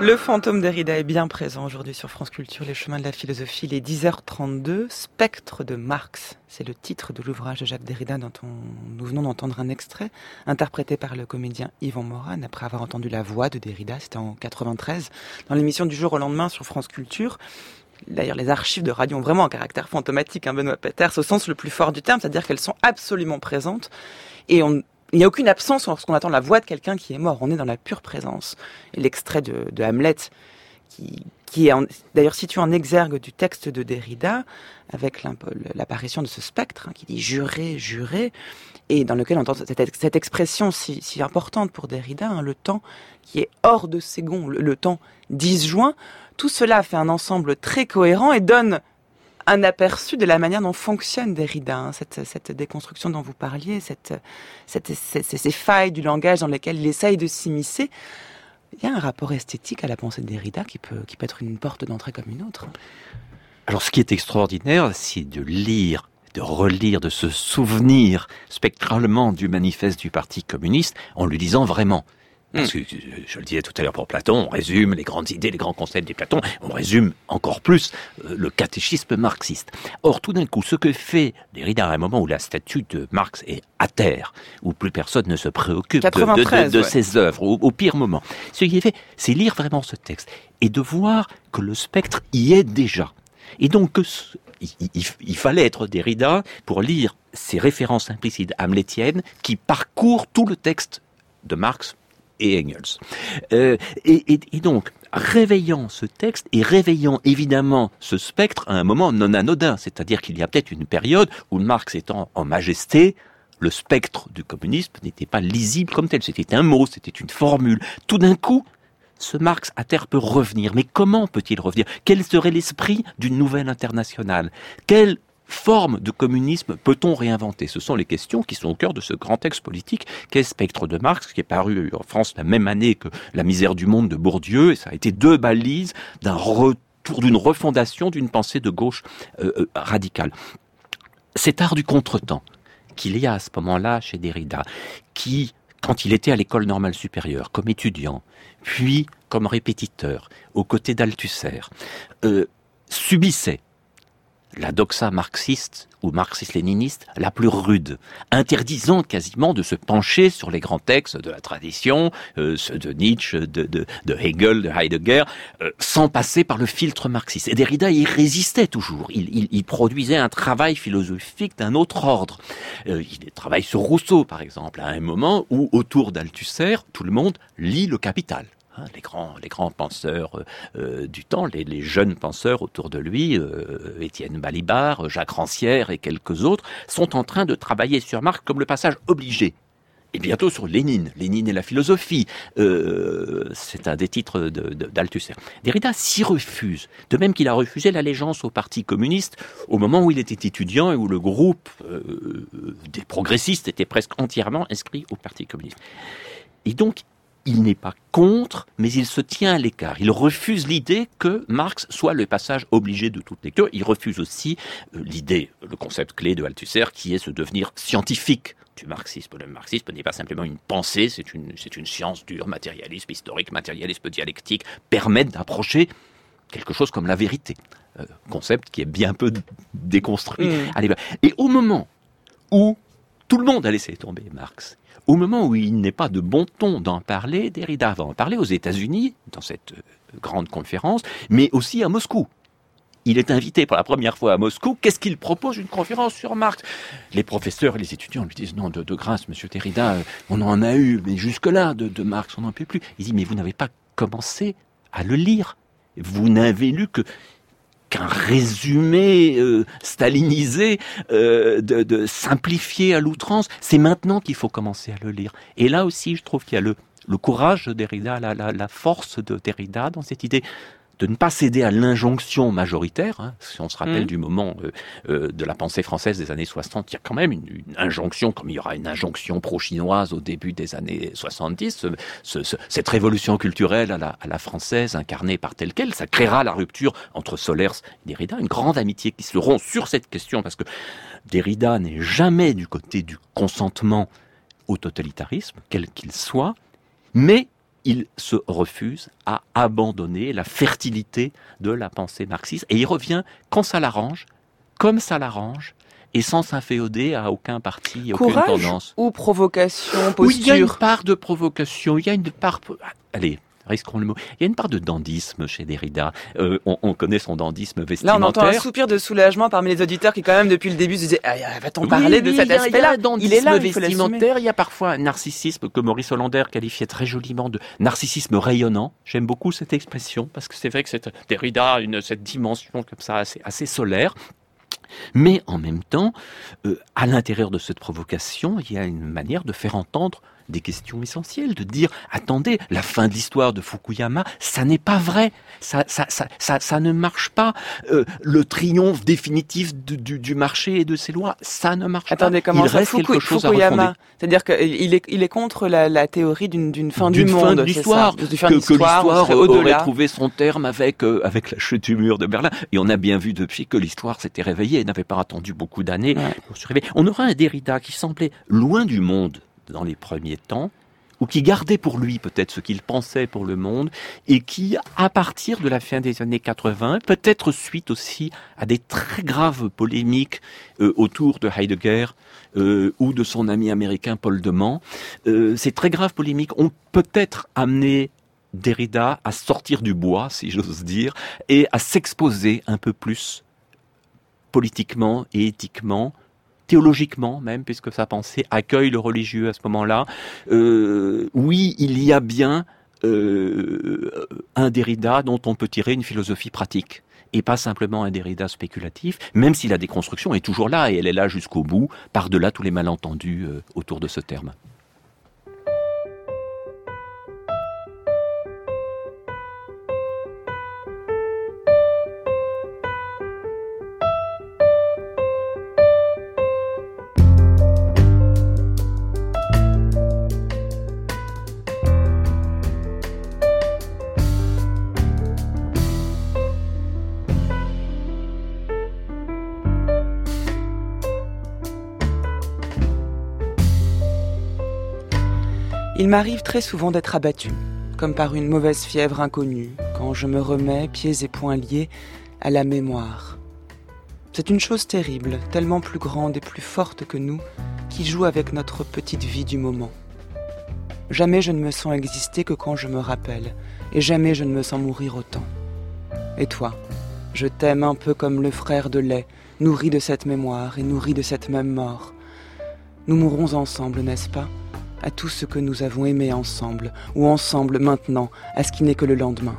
Le fantôme Derrida est bien présent aujourd'hui sur France Culture, les chemins de la philosophie, les 10h32, Spectre de Marx. C'est le titre de l'ouvrage de Jacques Derrida dont nous venons d'entendre un extrait, interprété par le comédien Yvan Moran, après avoir entendu la voix de Derrida, c'était en 93, dans l'émission du jour au lendemain sur France Culture. D'ailleurs, les archives de radio ont vraiment un caractère fantomatique, hein, Benoît Peters, au sens le plus fort du terme, c'est-à-dire qu'elles sont absolument présentes. Et on, il n'y a aucune absence lorsqu'on attend la voix de quelqu'un qui est mort. On est dans la pure présence. Et l'extrait de, Hamlet, qui, est d'ailleurs situé en exergue du texte de Derrida, avec l'apparition de ce spectre hein, qui dit jurer, jurer, et dans lequel on entend cette, expression si, si, importante pour Derrida, hein, le temps qui est hors de ses gonds, le, le temps disjoint. Tout cela fait un ensemble très cohérent et donne un aperçu de la manière dont fonctionne Derrida, hein, cette, déconstruction dont vous parliez, ces failles du langage dans lesquelles il essaye de s'immiscer. Il y a un rapport esthétique à la pensée de Derrida qui peut, qui peut être une porte d'entrée comme une autre. Alors ce qui est extraordinaire, c'est de lire de relire, de se souvenir spectralement du manifeste du Parti communiste en lui disant vraiment. Parce que, je le disais tout à l'heure pour Platon, on résume les grandes idées, les grands concepts de Platon, on résume encore plus le catéchisme marxiste. Or, tout d'un coup, ce que fait Derrida à un moment où la statue de Marx est à terre, où plus personne ne se préoccupe 93, de, de, de ouais. ses œuvres, au, au pire moment, ce qui est fait, c'est lire vraiment ce texte et de voir que le spectre y est déjà. Et donc, que ce, il, il, il, fallait être Derrida pour lire ces références implicites hamlétiennes qui parcourent tout le texte de Marx et Engels. Euh, et, donc, réveillant ce texte et réveillant évidemment ce spectre à un moment non anodin, c'est-à-dire qu'il y a peut-être une période où Marx étant en majesté, le spectre du communisme n'était pas lisible comme tel, c'était un mot, c'était une formule. Tout d'un coup, ce Marx à terre peut revenir. Mais comment peut-il revenir? Quel serait l'esprit d'une nouvelle internationale? Quelle forme de communisme peut-on réinventer? Ce sont les questions qui sont au cœur de ce grand texte politique qu'est Spectre de Marx, qui est paru en France la même année que La misère du monde de Bourdieu, et ça a été deux balises d'un retour, d'une refondation d'une pensée de gauche euh, euh, radicale. Cet art du contretemps qu'il y a à ce moment-là chez Derrida, qui, quand il était à l'école normale supérieure, comme étudiant, puis comme répétiteur, aux côtés d'Althusser, euh, subissait la doxa marxiste ou marxiste-léniniste la plus rude, interdisant quasiment de se pencher sur les grands textes de la tradition, euh, ceux de Nietzsche, de, de, de, Hegel, de Heidegger, euh, sans passer par le filtre marxiste. Et Derrida y résistait toujours. Il, il, il produisait un travail philosophique d'un autre ordre. Euh, il travaille sur Rousseau, par exemple, à un moment où, autour d'Althusser, tout le monde lit le Capital. Hein, les grands, les grands penseurs euh, du temps, les, jeunes penseurs autour de lui, euh, Étienne Balibar, Jacques Rancière et quelques autres, sont en train de travailler sur Marx comme le passage obligé. Et bientôt sur Lénine, Lénine et la philosophie. Euh, c'est un des titres d'Althusser. De, de, Derrida s'y refuse, de même qu'il a refusé l'allégeance au Parti communiste au moment où il était étudiant et où le groupe euh, des progressistes était presque entièrement inscrit au Parti communiste. Et donc, il n'est pas contre, mais il se tient à l'écart. Il refuse l'idée que Marx soit le passage obligé de toute lecture. Il refuse aussi euh, l'idée, le concept clé de Althusser, qui est ce devenir scientifique du marxisme. Le marxisme n'est pas simplement une pensée, c'est une, c'est une science dure, matérialisme historique, matérialisme dialectique, permettent d'approcher quelque chose comme la vérité. Euh, concept qui est bien peu déconstruit. Mm. Et au moment où tout le monde a laissé tomber Marx, au moment où il n'est pas de bon ton d'en parler, Derrida va en parler aux États-Unis, dans cette euh, grande conférence, mais aussi à Moscou. Il est invité pour la première fois à Moscou. Qu'est-ce qu'il propose Une conférence sur Marx? Les professeurs et les étudiants lui disent non, de, grâce, monsieur Derrida, euh, on en a eu, mais jusque-là, de, de Marx, on n'en peut plus. Il dit mais vous n'avez pas commencé à le lire. Vous n'avez lu que qu'un résumé euh, stalinisé, euh, de, de, à l'outrance. C'est maintenant qu'il faut commencer à le lire. Et là aussi, je trouve qu'il y a le, le courage de Derrida, la, la, la force de Derrida dans cette idée de ne pas céder à l'injonction majoritaire. Hein. Si on se rappelle mmh. du moment euh, euh, de la pensée française des années 60, il y a quand même une, injonction, comme il y aura une injonction pro-chinoise au début des années 70, cette révolution culturelle à la, française incarnée par tel quel, ça créera la rupture entre Solers et Derrida, une grande amitié qui se rompt sur cette question, parce que Derrida n'est jamais du côté du consentement au totalitarisme, quel qu'il soit, mais il se refuse à abandonner la fertilité de la pensée marxiste et il revient quand ça l'arrange, comme ça l'arrange, et sans s'inféoder à aucun parti, aucune tendance. Ou provocation, posture. Oui, il y a une part de provocation, il y a une part. Allez, le mot. Il y a une part de dandisme chez Derrida. Euh, on, connaît son dandisme vestimentaire. Là, on entend un soupir de soulagement parmi les auditeurs qui, quand même, depuis le début, se disaient ah, Va-t-on parler de cet aspect-là? Il est là, vestimentaire. Il y a parfois un narcissisme que Maurice Hollander qualifiait très joliment de narcissisme rayonnant. J'aime beaucoup cette expression parce que c'est vrai que Derrida une cette dimension comme ça assez, assez solaire. Mais en même temps, euh, à l'intérieur de cette provocation, il y a une manière de faire entendre des questions essentielles, de dire attendez, la fin de l'histoire de Fukuyama, ça n'est pas vrai, ça, ça, ça, ça, ça ne marche pas. Euh, le triomphe définitif du, du, marché et de ses lois, ça ne marche attendez, pas. Comment Il ça, reste quelque chose Fukuyama, c'est-à-dire qu'il est, il est contre la, la théorie d'une fin du monde, fin de l'histoire, que, que l'histoire aurait trouvé son terme avec euh, avec la chute du mur de Berlin. Et on a bien vu depuis que l'histoire s'était réveillée et n'avait pas attendu beaucoup d'années pour se réveiller. On aura un Derrida qui semblait loin du monde dans les premiers temps, ou qui gardait pour lui peut-être ce qu'il pensait pour le monde, et qui, à partir de la fin des années 80, peut-être suite aussi à des très graves polémiques euh, autour de Heidegger euh, ou de son ami américain Paul Deman, euh, ces très graves polémiques ont peut-être amené Derrida à sortir du bois, si j'ose dire, et à s'exposer un peu plus politiquement et éthiquement théologiquement même, puisque sa pensée accueille le religieux à ce moment-là. Euh, oui, il y a bien euh, un Derrida dont on peut tirer une philosophie pratique et pas simplement un Derrida spéculatif, même si la déconstruction est toujours là et elle est là jusqu'au bout, par-delà tous les malentendus euh, autour de ce terme. Il m'arrive très souvent d'être abattu, comme par une mauvaise fièvre inconnue, quand je me remets, pieds et poings liés, à la mémoire. C'est une chose terrible, tellement plus grande et plus forte que nous, qui joue avec notre petite vie du moment. Jamais je ne me sens exister que quand je me rappelle, et jamais je ne me sens mourir autant. Et toi, je t'aime un peu comme le frère de lait, nourri de cette mémoire et nourri de cette même mort. Nous mourrons ensemble, n'est-ce pas? À tout ce que nous avons aimé ensemble, ou ensemble maintenant, à ce qui n'est que le lendemain.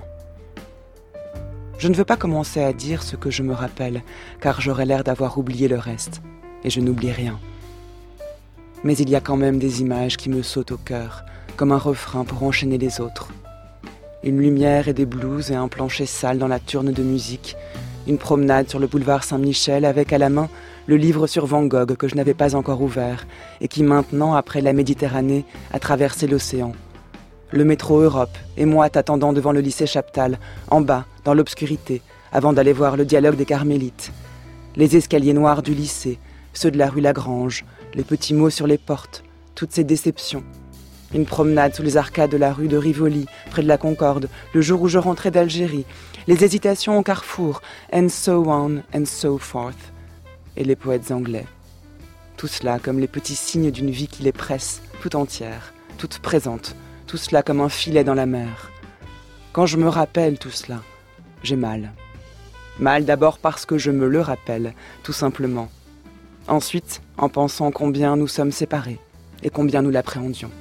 Je ne veux pas commencer à dire ce que je me rappelle, car j'aurais l'air d'avoir oublié le reste, et je n'oublie rien. Mais il y a quand même des images qui me sautent au cœur, comme un refrain pour enchaîner les autres. Une lumière et des blouses et un plancher sale dans la turne de musique, une promenade sur le boulevard Saint-Michel avec à la main le livre sur Van Gogh que je n'avais pas encore ouvert et qui maintenant, après la Méditerranée, a traversé l'océan. Le métro Europe et moi t'attendant devant le lycée Chaptal, en bas, dans l'obscurité, avant d'aller voir le dialogue des carmélites. Les escaliers noirs du lycée, ceux de la rue Lagrange, les petits mots sur les portes, toutes ces déceptions. Une promenade sous les arcades de la rue de Rivoli, près de la Concorde, le jour où je rentrais d'Algérie, les hésitations au carrefour, and so on and so forth, et les poètes anglais. Tout cela comme les petits signes d'une vie qui les presse, tout entière, toute présente, tout cela comme un filet dans la mer. Quand je me rappelle tout cela, j'ai mal. Mal d'abord parce que je me le rappelle, tout simplement. Ensuite, en pensant combien nous sommes séparés et combien nous l'appréhendions.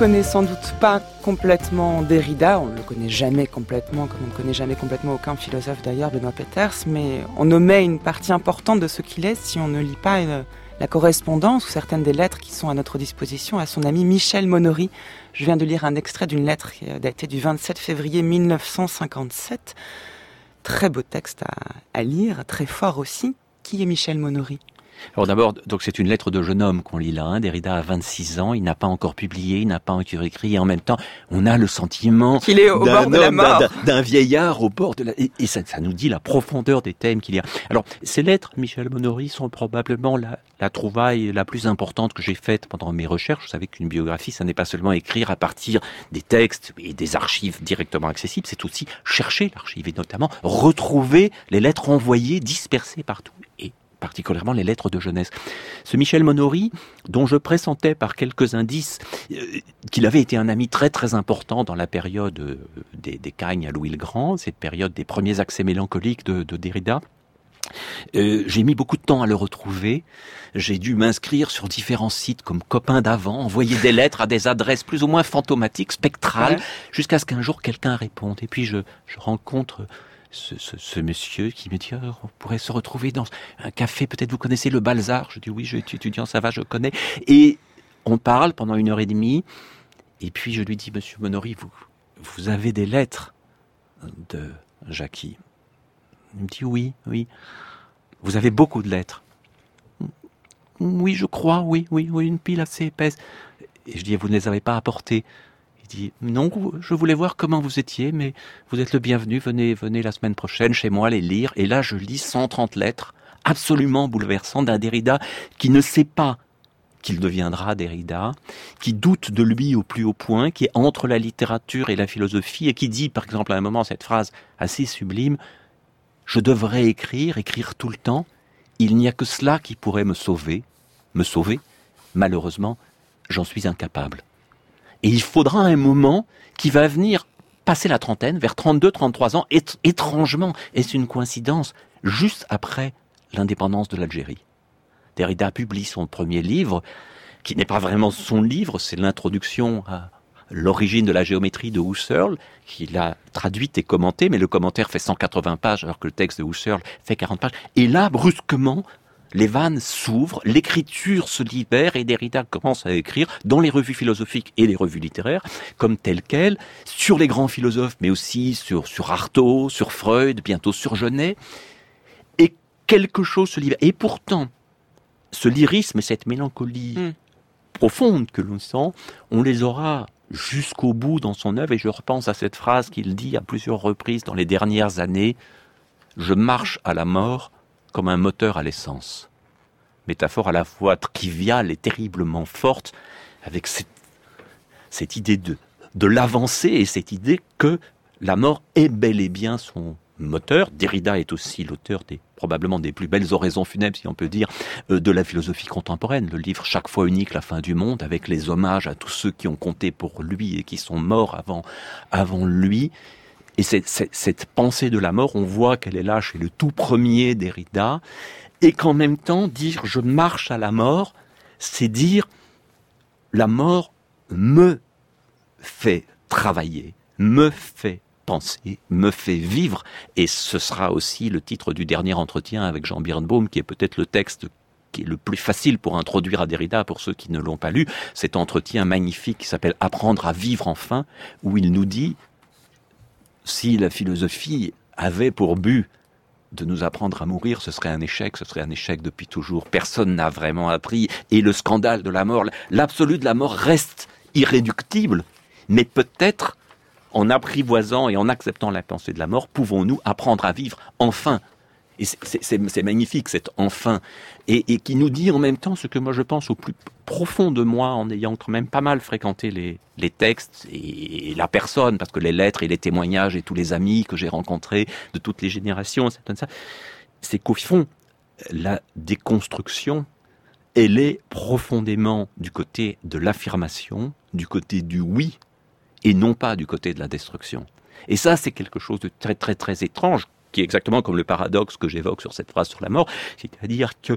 Connaît sans doute pas complètement Derrida, on ne le connaît jamais complètement, comme on ne connaît jamais complètement aucun philosophe d'ailleurs, Benoît Peters, mais on omet une partie importante de ce qu'il est si on ne lit pas euh, la correspondance ou certaines des lettres qui sont à notre disposition à son ami Michel Monory. Je viens de lire un extrait d'une lettre datée du 27 février 1957. Très beau texte à, à lire, très fort aussi. Qui est Michel Monory alors d'abord, donc c'est une lettre de jeune homme qu'on lit là. Hein. Derrida a 26 ans, il n'a pas encore publié, il n'a pas encore écrit, et en même temps, on a le sentiment qu'il est au bord de la mort, d'un vieillard au bord de la. Et, ça, ça, nous dit la profondeur des thèmes qu'il y a. Alors ces lettres, Michel Monory, sont probablement la, la trouvaille la plus importante que j'ai faite pendant mes recherches. Vous savez qu'une biographie, ça n'est pas seulement écrire à partir des textes et des archives directement accessibles, c'est aussi chercher l'archive et notamment retrouver les lettres envoyées dispersées partout. Et particulièrement les lettres de jeunesse. Ce Michel Monory, dont je pressentais par quelques indices euh, qu'il avait été un ami très très important dans la période euh, des, des Cagnes à Louis le Grand, cette période des premiers accès mélancoliques de, de Derrida, euh, j'ai mis beaucoup de temps à le retrouver. J'ai dû m'inscrire sur différents sites comme copains d'avant, envoyer des lettres à des adresses plus ou moins fantomatiques, spectrales, jusqu'à ce qu'un jour quelqu'un réponde. Et puis je, je rencontre ce, monsieur qui me dit oh, on pourrait se retrouver dans un café, peut-être vous connaissez le Balzar. Je dis oui, je suis étudiant, ça va, je connais. Et on parle pendant une heure et demie. Et puis je lui dis Monsieur Monory, vous, vous avez des lettres de Jackie? Il me dit oui, oui. Vous avez beaucoup de lettres. Oui, je crois, oui, oui, oui, une pile assez épaisse. Et je dis, vous ne les avez pas apportées? Dit non, je voulais voir comment vous étiez, mais vous êtes le bienvenu. Venez, venez la semaine prochaine chez moi les lire. Et là, je lis 130 lettres absolument bouleversantes d'un Derrida qui ne sait pas qu'il deviendra Derrida, qui doute de lui au plus haut point, qui est entre la littérature et la philosophie, et qui dit, par exemple, à un moment, cette phrase assez sublime, Je devrais écrire, écrire tout le temps, il n'y a que cela qui pourrait me sauver, me sauver. Malheureusement, j'en suis incapable. Et il faudra un moment qui va venir passer la trentaine, vers 32, 33 ans, et, étrangement, est-ce une coïncidence, juste après l'indépendance de l'Algérie. Derrida publie son premier livre, qui n'est pas vraiment son livre, c'est l'introduction à l'origine de la géométrie de Husserl, qu'il a traduite et commentée, mais le commentaire fait 180 pages alors que le texte de Husserl fait 40 pages. Et là, brusquement, les vannes s'ouvrent, l'écriture se libère et Derrida commence à écrire dans les revues philosophiques et les revues littéraires comme telles quelles sur les grands philosophes, mais aussi sur, sur Artaud, sur Freud, bientôt sur Genet. Et quelque chose se libère. Et pourtant, ce lyrisme et cette mélancolie hmm. profonde que l'on sent, on les aura jusqu'au bout dans son œuvre. Et je repense à cette phrase qu'il dit à plusieurs reprises dans les dernières années. Je marche à la mort comme un moteur à l'essence. Métaphore à la fois triviale et terriblement forte, avec cette, cette idée de, de l'avancée et cette idée que la mort est bel et bien son moteur. Derrida est aussi l'auteur des probablement des plus belles oraisons funèbres, si on peut dire, euh, de la philosophie contemporaine. Le livre Chaque fois unique, la fin du monde, avec les hommages à tous ceux qui ont compté pour lui et qui sont morts avant, avant lui. Et cette, pensée de la mort, on voit qu'elle est là chez le tout premier Derrida, et qu'en même temps, dire je marche à la mort, c'est dire la mort me fait travailler, me fait penser, me fait vivre. Et ce sera aussi le titre du dernier entretien avec Jean Birnbaum, qui est peut-être le texte qui est le plus facile pour introduire à Derrida pour ceux qui ne l'ont pas lu, cet entretien magnifique qui s'appelle Apprendre à vivre enfin, où il nous dit si la philosophie avait pour but de nous apprendre à mourir, ce serait un échec, ce serait un échec depuis toujours. Personne n'a vraiment appris. Et le scandale de la mort, l'absolu de la mort reste irréductible. Mais peut-être, en apprivoisant et en acceptant la pensée de la mort, pouvons-nous apprendre à vivre enfin et c'est magnifique, cet enfin, et, qui nous dit en même temps ce que moi je pense au plus profond de moi, en ayant quand même pas mal fréquenté les, textes et, la personne, parce que les lettres et les témoignages et tous les amis que j'ai rencontrés de toutes les générations, c'est qu'au fond, la déconstruction, elle est profondément du côté de l'affirmation, du côté du oui, et non pas du côté de la destruction. Et ça, c'est quelque chose de très très très étrange qui est exactement comme le paradoxe que j'évoque sur cette phrase sur la mort, c'est-à-dire que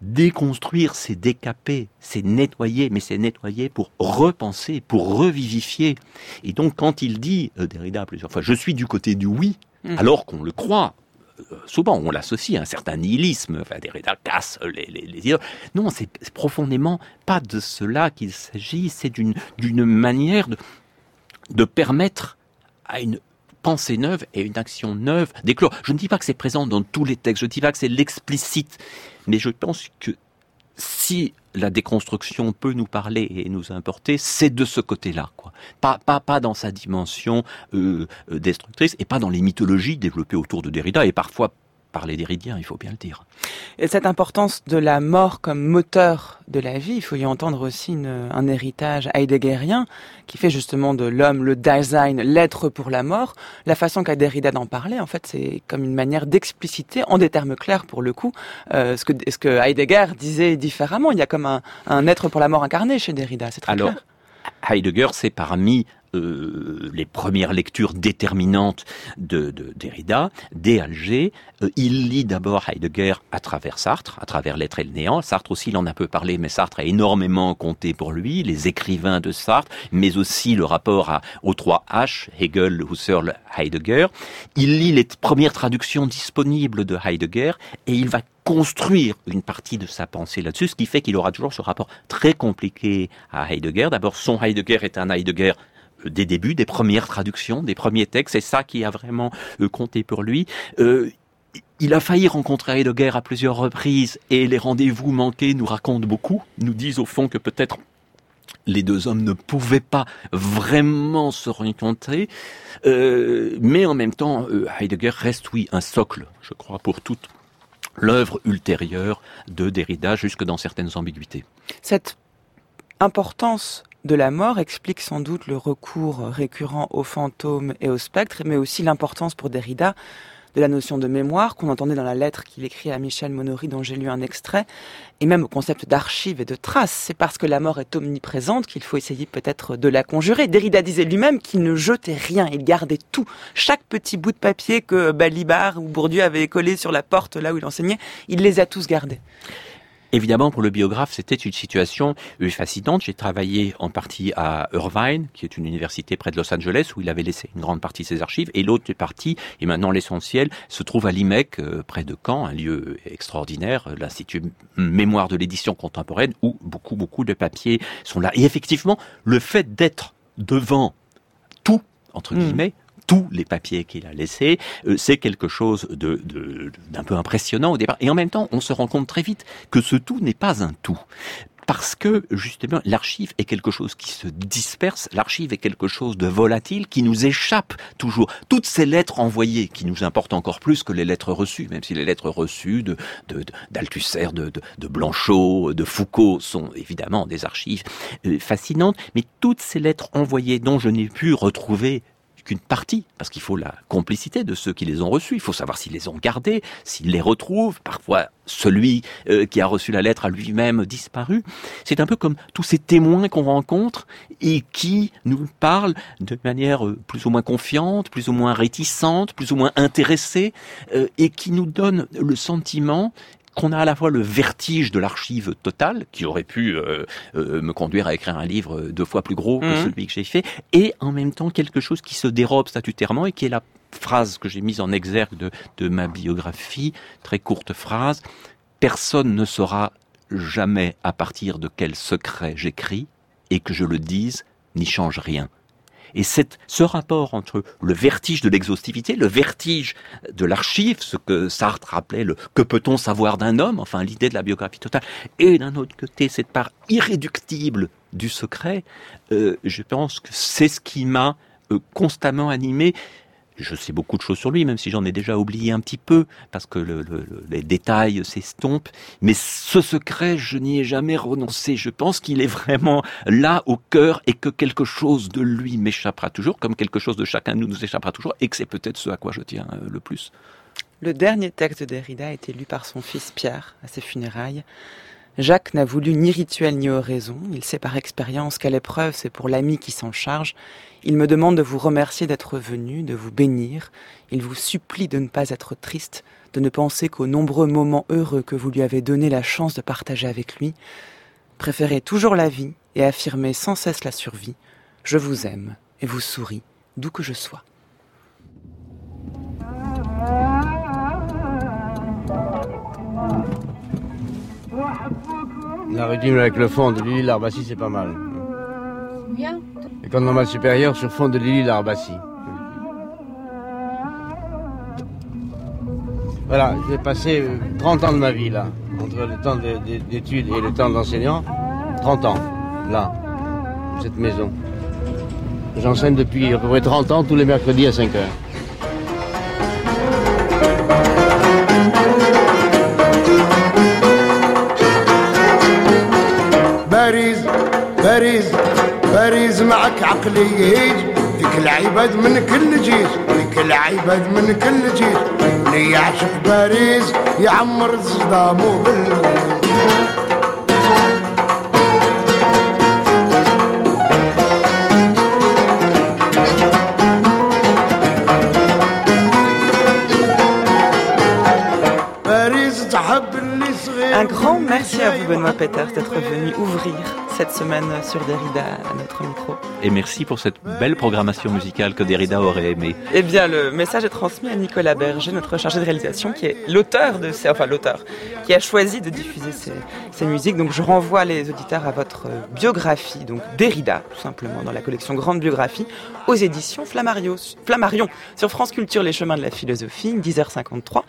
déconstruire, c'est décaper, c'est nettoyer, mais c'est nettoyer pour repenser, pour revivifier. Et donc quand il dit, euh, Derrida plusieurs fois, je suis du côté du oui, mmh. alors qu'on le croit, euh, souvent on l'associe à un certain nihilisme, enfin Derrida casse les, les, les Non, c'est profondément pas de cela qu'il s'agit, c'est d'une manière de, de permettre à une pensée neuve et une action neuve d'éclore. Je ne dis pas que c'est présent dans tous les textes, je ne dis pas que c'est l'explicite, mais je pense que si la déconstruction peut nous parler et nous importer, c'est de ce côté-là, quoi. Pas, pas, pas dans sa dimension euh, euh, destructrice et pas dans les mythologies développées autour de Derrida et parfois par les il faut bien le dire. Et cette importance de la mort comme moteur de la vie, il faut y entendre aussi un héritage heideggerien qui fait justement de l'homme le design, l'être pour la mort. La façon qu'a Derrida d'en parler, en fait, c'est comme une manière d'expliciter, en des termes clairs pour le coup, euh, ce, que, ce que Heidegger disait différemment. Il y a comme un, être pour la mort incarné chez Derrida, c'est très Alors, clair. Heidegger, c'est parmi euh, les premières lectures déterminantes de, Derrida, dès Alger. Euh, il lit d'abord Heidegger à travers Sartre, à travers l'être et le néant. Sartre aussi, il en a peu parlé, mais Sartre a énormément compté pour lui, les écrivains de Sartre, mais aussi le rapport à, aux trois H, Hegel, Husserl, Heidegger. Il lit les premières traductions disponibles de Heidegger et il va construire une partie de sa pensée là-dessus, ce qui fait qu'il aura toujours ce rapport très compliqué à Heidegger. D'abord, son Heidegger est un Heidegger des débuts, des premières traductions, des premiers textes. C'est ça qui a vraiment euh, compté pour lui. Euh, il a failli rencontrer Heidegger à plusieurs reprises et les rendez-vous manqués nous racontent beaucoup, nous disent au fond que peut-être les deux hommes ne pouvaient pas vraiment se rencontrer, euh, mais en même temps, Heidegger reste, oui, un socle, je crois, pour toute l'œuvre ultérieure de Derrida, jusque dans certaines ambiguïtés. Cette importance de la mort explique sans doute le recours récurrent aux fantômes et aux spectres, mais aussi l'importance pour Derrida de la notion de mémoire qu'on entendait dans la lettre qu'il écrit à Michel Monory dont j'ai lu un extrait, et même au concept d'archive et de trace. C'est parce que la mort est omniprésente qu'il faut essayer peut-être de la conjurer. Derrida disait lui-même qu'il ne jetait rien, il gardait tout. Chaque petit bout de papier que Balibar ou Bourdieu avait collé sur la porte là où il enseignait, il les a tous gardés. Évidemment, pour le biographe, c'était une situation euh, fascinante. J'ai travaillé en partie à Irvine, qui est une université près de Los Angeles, où il avait laissé une grande partie de ses archives, et l'autre partie, et maintenant l'essentiel, se trouve à l'IMEC, euh, près de Caen, un lieu extraordinaire, euh, l'Institut Mémoire de l'édition contemporaine, où beaucoup, beaucoup de papiers sont là. Et effectivement, le fait d'être devant tout, entre mmh. Tous les papiers qu'il a laissés, euh, c'est quelque chose de, d'un peu impressionnant au départ. Et en même temps, on se rend compte très vite que ce tout n'est pas un tout parce que justement l'archive est quelque chose qui se disperse, l'archive est quelque chose de volatile qui nous échappe toujours. Toutes ces lettres envoyées qui nous importent encore plus que les lettres reçues, même si les lettres reçues de d'Althusser, de, de, de, Blanchot, de Foucault sont évidemment des archives euh, fascinantes, mais toutes ces lettres envoyées dont je n'ai pu retrouver qu'une partie, parce qu'il faut la complicité de ceux qui les ont reçus. Il faut savoir s'ils les ont gardés, s'ils les retrouvent. Parfois, celui euh, qui a reçu la lettre a lui-même disparu. C'est un peu comme tous ces témoins qu'on rencontre et qui nous parlent de manière euh, plus ou moins confiante, plus ou moins réticente, plus ou moins intéressée, euh, et qui nous donnent le sentiment qu'on a à la fois le vertige de l'archive totale, qui aurait pu euh, euh, me conduire à écrire un livre deux fois plus gros que mhm. celui que j'ai fait, et en même temps quelque chose qui se dérobe statutairement et qui est la phrase que j'ai mise en exergue de, de ma biographie, très courte phrase, personne ne saura jamais à partir de quel secret j'écris, et que je le dise n'y change rien. Et cette, ce rapport entre le vertige de l'exhaustivité, le vertige de l'archive, ce que Sartre appelait le que peut-on savoir d'un homme, enfin l'idée de la biographie totale, et d'un autre côté cette part irréductible du secret, euh, je pense que c'est ce qui m'a euh, constamment animé je sais beaucoup de choses sur lui, même si j'en ai déjà oublié un petit peu, parce que les détails s'estompent. Mais ce secret, je n'y ai jamais renoncé. Je pense qu'il est vraiment là au cœur et que quelque chose de lui m'échappera toujours, comme quelque chose de chacun de nous nous échappera toujours, et que c'est peut-être ce à quoi je tiens euh, le plus. Le dernier texte de Derrida a été lu par son fils Pierre à ses funérailles. Jacques n'a voulu ni rituel ni oraison. Il sait par expérience qu'à l'épreuve, c'est pour l'ami qui s'en charge. Il me demande de vous remercier d'être venu, de vous bénir. Il vous supplie de ne pas être triste, de ne penser qu'aux nombreux moments heureux que vous lui avez donné la chance de partager avec lui. Préférez toujours la vie et affirmez sans cesse la survie. Je vous aime et vous souris, d'où que je sois. La rythme avec le fond de Lily Larbassi, c'est pas mal. Bien. Et quand normal supérieur sur fond de Lily Larbassi. Voilà, j'ai passé 30 ans de ma vie là, entre le temps d'études et le temps d'enseignant. 30 ans, là, cette maison. J'enseigne depuis à peu près 30 ans, tous les mercredis à 5 heures. باريس باريس باريس معك عقلي يهيج. فيك العباد من كل جيش فيك العباد من كل جيش. اللي يعشق باريس يعمر صدامه بالليل Peters, d'être venu ouvrir cette semaine sur Derrida à notre micro. Et merci pour cette belle programmation musicale que Derrida aurait aimé. Eh bien, le message est transmis à Nicolas Berger, notre chargé de réalisation, qui est l'auteur de ces, enfin l'auteur, qui a choisi de diffuser ces, musiques. Donc, je renvoie les auditeurs à votre biographie, donc Derrida, tout simplement, dans la collection Grande Biographie, aux éditions Flammarion, Flammarion, sur France Culture, Les Chemins de la Philosophie, 10h53.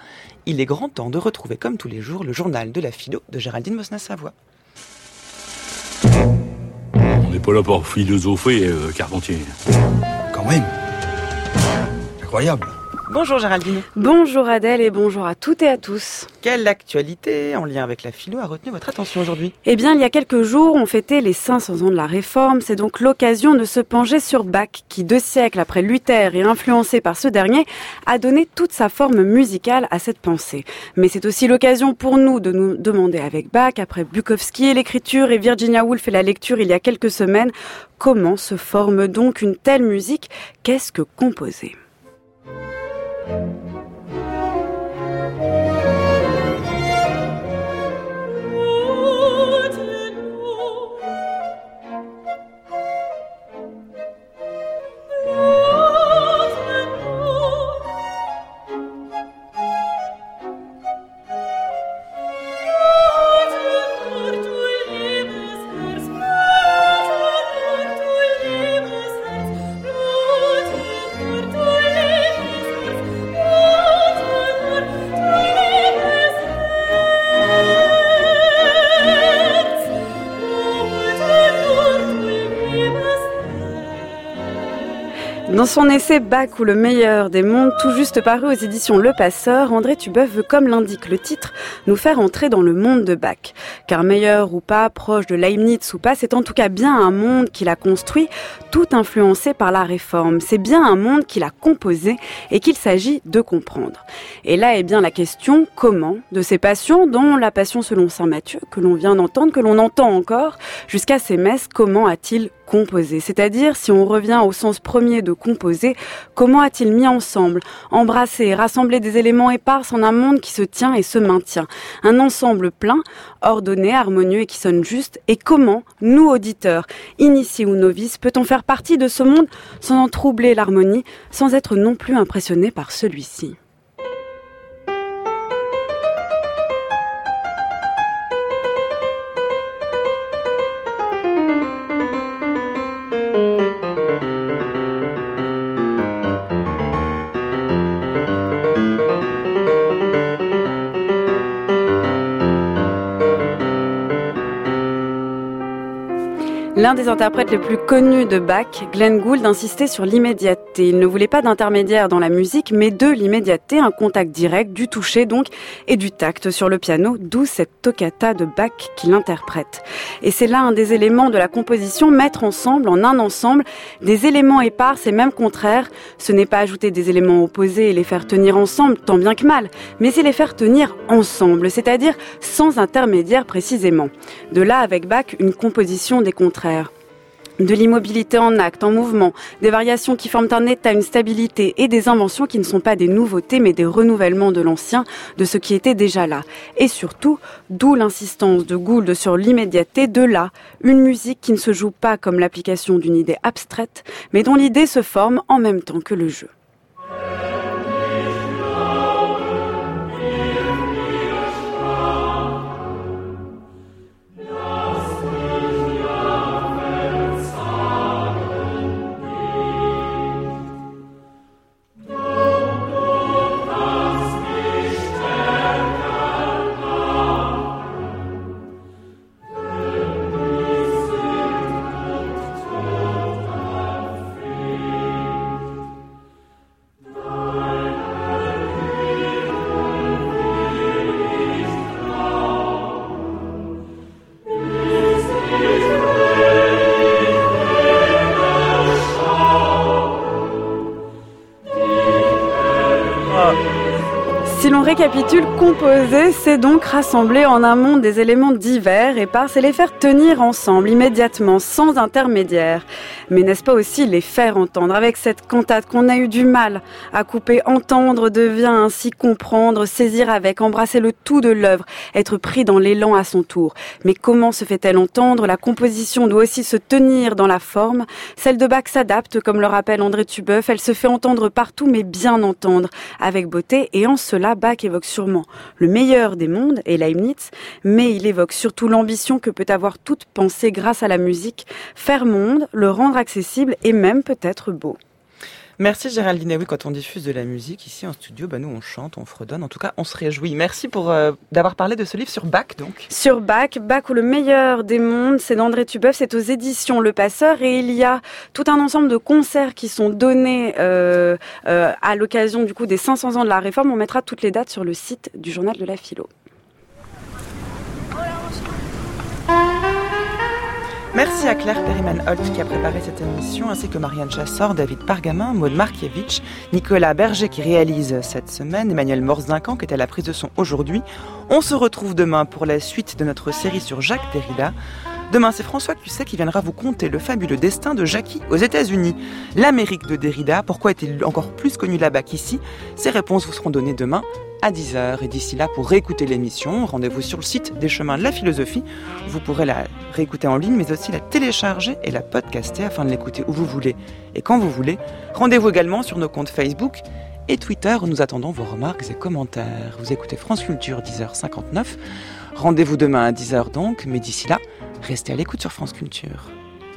Il est grand temps de retrouver, comme tous les jours, le journal de la philo de Géraldine Mosna-Savoie. On n'est pas là pour philosopher, euh, Carpentier. Quand même. Incroyable. Bonjour Géraldine. Bonjour Adèle et bonjour à toutes et à tous. Quelle actualité en lien avec la philo a retenu votre attention aujourd'hui? Eh bien, il y a quelques jours, on fêtait les 500 ans de la Réforme. C'est donc l'occasion de se pencher sur Bach, qui deux siècles après Luther et influencé par ce dernier, a donné toute sa forme musicale à cette pensée. Mais c'est aussi l'occasion pour nous de nous demander avec Bach, après Bukowski et l'écriture et Virginia Woolf et la lecture il y a quelques semaines, comment se forme donc une telle musique? Qu'est-ce que composer? Dans son essai Bach ou le meilleur des mondes, tout juste paru aux éditions Le Passeur, André Tubeuf veut, comme l'indique le titre, nous faire entrer dans le monde de Bach. Car meilleur ou pas, proche de Leibniz ou pas, c'est en tout cas bien un monde qu'il a construit, tout influencé par la réforme. C'est bien un monde qu'il a composé et qu'il s'agit de comprendre. Et là est bien la question, comment, de ces passions, dont la passion selon Saint Matthieu, que l'on vient d'entendre, que l'on entend encore, jusqu'à ces messes, comment a-t-il composé C'est-à-dire, si on revient au sens premier de composer, comment a-t-il mis ensemble, embrassé rassemblé des éléments épars en un monde qui se tient et se maintient? Un ensemble plein, ordonné, harmonieux et qui sonne juste. Et comment, nous auditeurs, initiés ou novices, peut-on faire partie de ce monde sans en troubler l'harmonie, sans être non plus impressionné par celui-ci? L'un des interprètes les plus connus de Bach, Glenn Gould, insistait sur l'immédiateté. Il ne voulait pas d'intermédiaire dans la musique, mais de l'immédiateté, un contact direct, du toucher donc, et du tact sur le piano, d'où cette toccata de Bach qu'il interprète. Et c'est là un des éléments de la composition, mettre ensemble, en un ensemble, des éléments épars et même contraires. Ce n'est pas ajouter des éléments opposés et les faire tenir ensemble, tant bien que mal, mais c'est les faire tenir ensemble, c'est-à-dire sans intermédiaire précisément. De là, avec Bach, une composition des contraires de l'immobilité en acte, en mouvement, des variations qui forment un état, une stabilité et des inventions qui ne sont pas des nouveautés mais des renouvellements de l'ancien, de ce qui était déjà là. Et surtout, d'où l'insistance de Gould sur l'immédiateté de là, une musique qui ne se joue pas comme l'application d'une idée abstraite, mais dont l'idée se forme en même temps que le jeu. Récapitule, composer, c'est donc rassembler en un monde des éléments divers et par c'est les faire tenir ensemble immédiatement, sans intermédiaire. Mais n'est-ce pas aussi les faire entendre avec cette cantate qu'on a eu du mal à couper Entendre devient ainsi comprendre, saisir avec, embrasser le tout de l'œuvre, être pris dans l'élan à son tour. Mais comment se fait-elle entendre La composition doit aussi se tenir dans la forme. Celle de Bach s'adapte, comme le rappelle André Tubeuf. Elle se fait entendre partout, mais bien entendre, avec beauté. Et en cela, Bach évoque sûrement le meilleur des mondes et Leibniz, mais il évoque surtout l'ambition que peut avoir toute pensée grâce à la musique, faire monde, le rendre accessible et même peut-être beau. Merci Géraldine. oui, quand on diffuse de la musique ici en studio, bah nous on chante, on fredonne. En tout cas, on se réjouit. Merci pour euh, d'avoir parlé de ce livre sur Bach, donc. Sur Bach, Bach ou le meilleur des mondes, c'est d'André Tubeuf, c'est aux éditions Le Passeur et il y a tout un ensemble de concerts qui sont donnés euh, euh, à l'occasion du coup des 500 ans de la Réforme. On mettra toutes les dates sur le site du journal de la philo. Merci à Claire Perriman-Holt qui a préparé cette émission, ainsi que Marianne Chassor, David Pargamin, Maud Markiewicz, Nicolas Berger qui réalise cette semaine, Emmanuel Morzincan qui est à la prise de son aujourd'hui. On se retrouve demain pour la suite de notre série sur Jacques Derrida. Demain, c'est François Cusset qui viendra vous conter le fabuleux destin de Jackie aux États-Unis. L'Amérique de Derrida, pourquoi est-il encore plus connu là-bas qu'ici? Ces réponses vous seront données demain à 10h. Et d'ici là, pour réécouter l'émission, rendez-vous sur le site des chemins de la philosophie. Vous pourrez la réécouter en ligne, mais aussi la télécharger et la podcaster afin de l'écouter où vous voulez et quand vous voulez. Rendez-vous également sur nos comptes Facebook et Twitter où nous attendons vos remarques et commentaires. Vous écoutez France Culture 10h59. Rendez-vous demain à 10h donc, mais d'ici là, restez à l'écoute sur France Culture.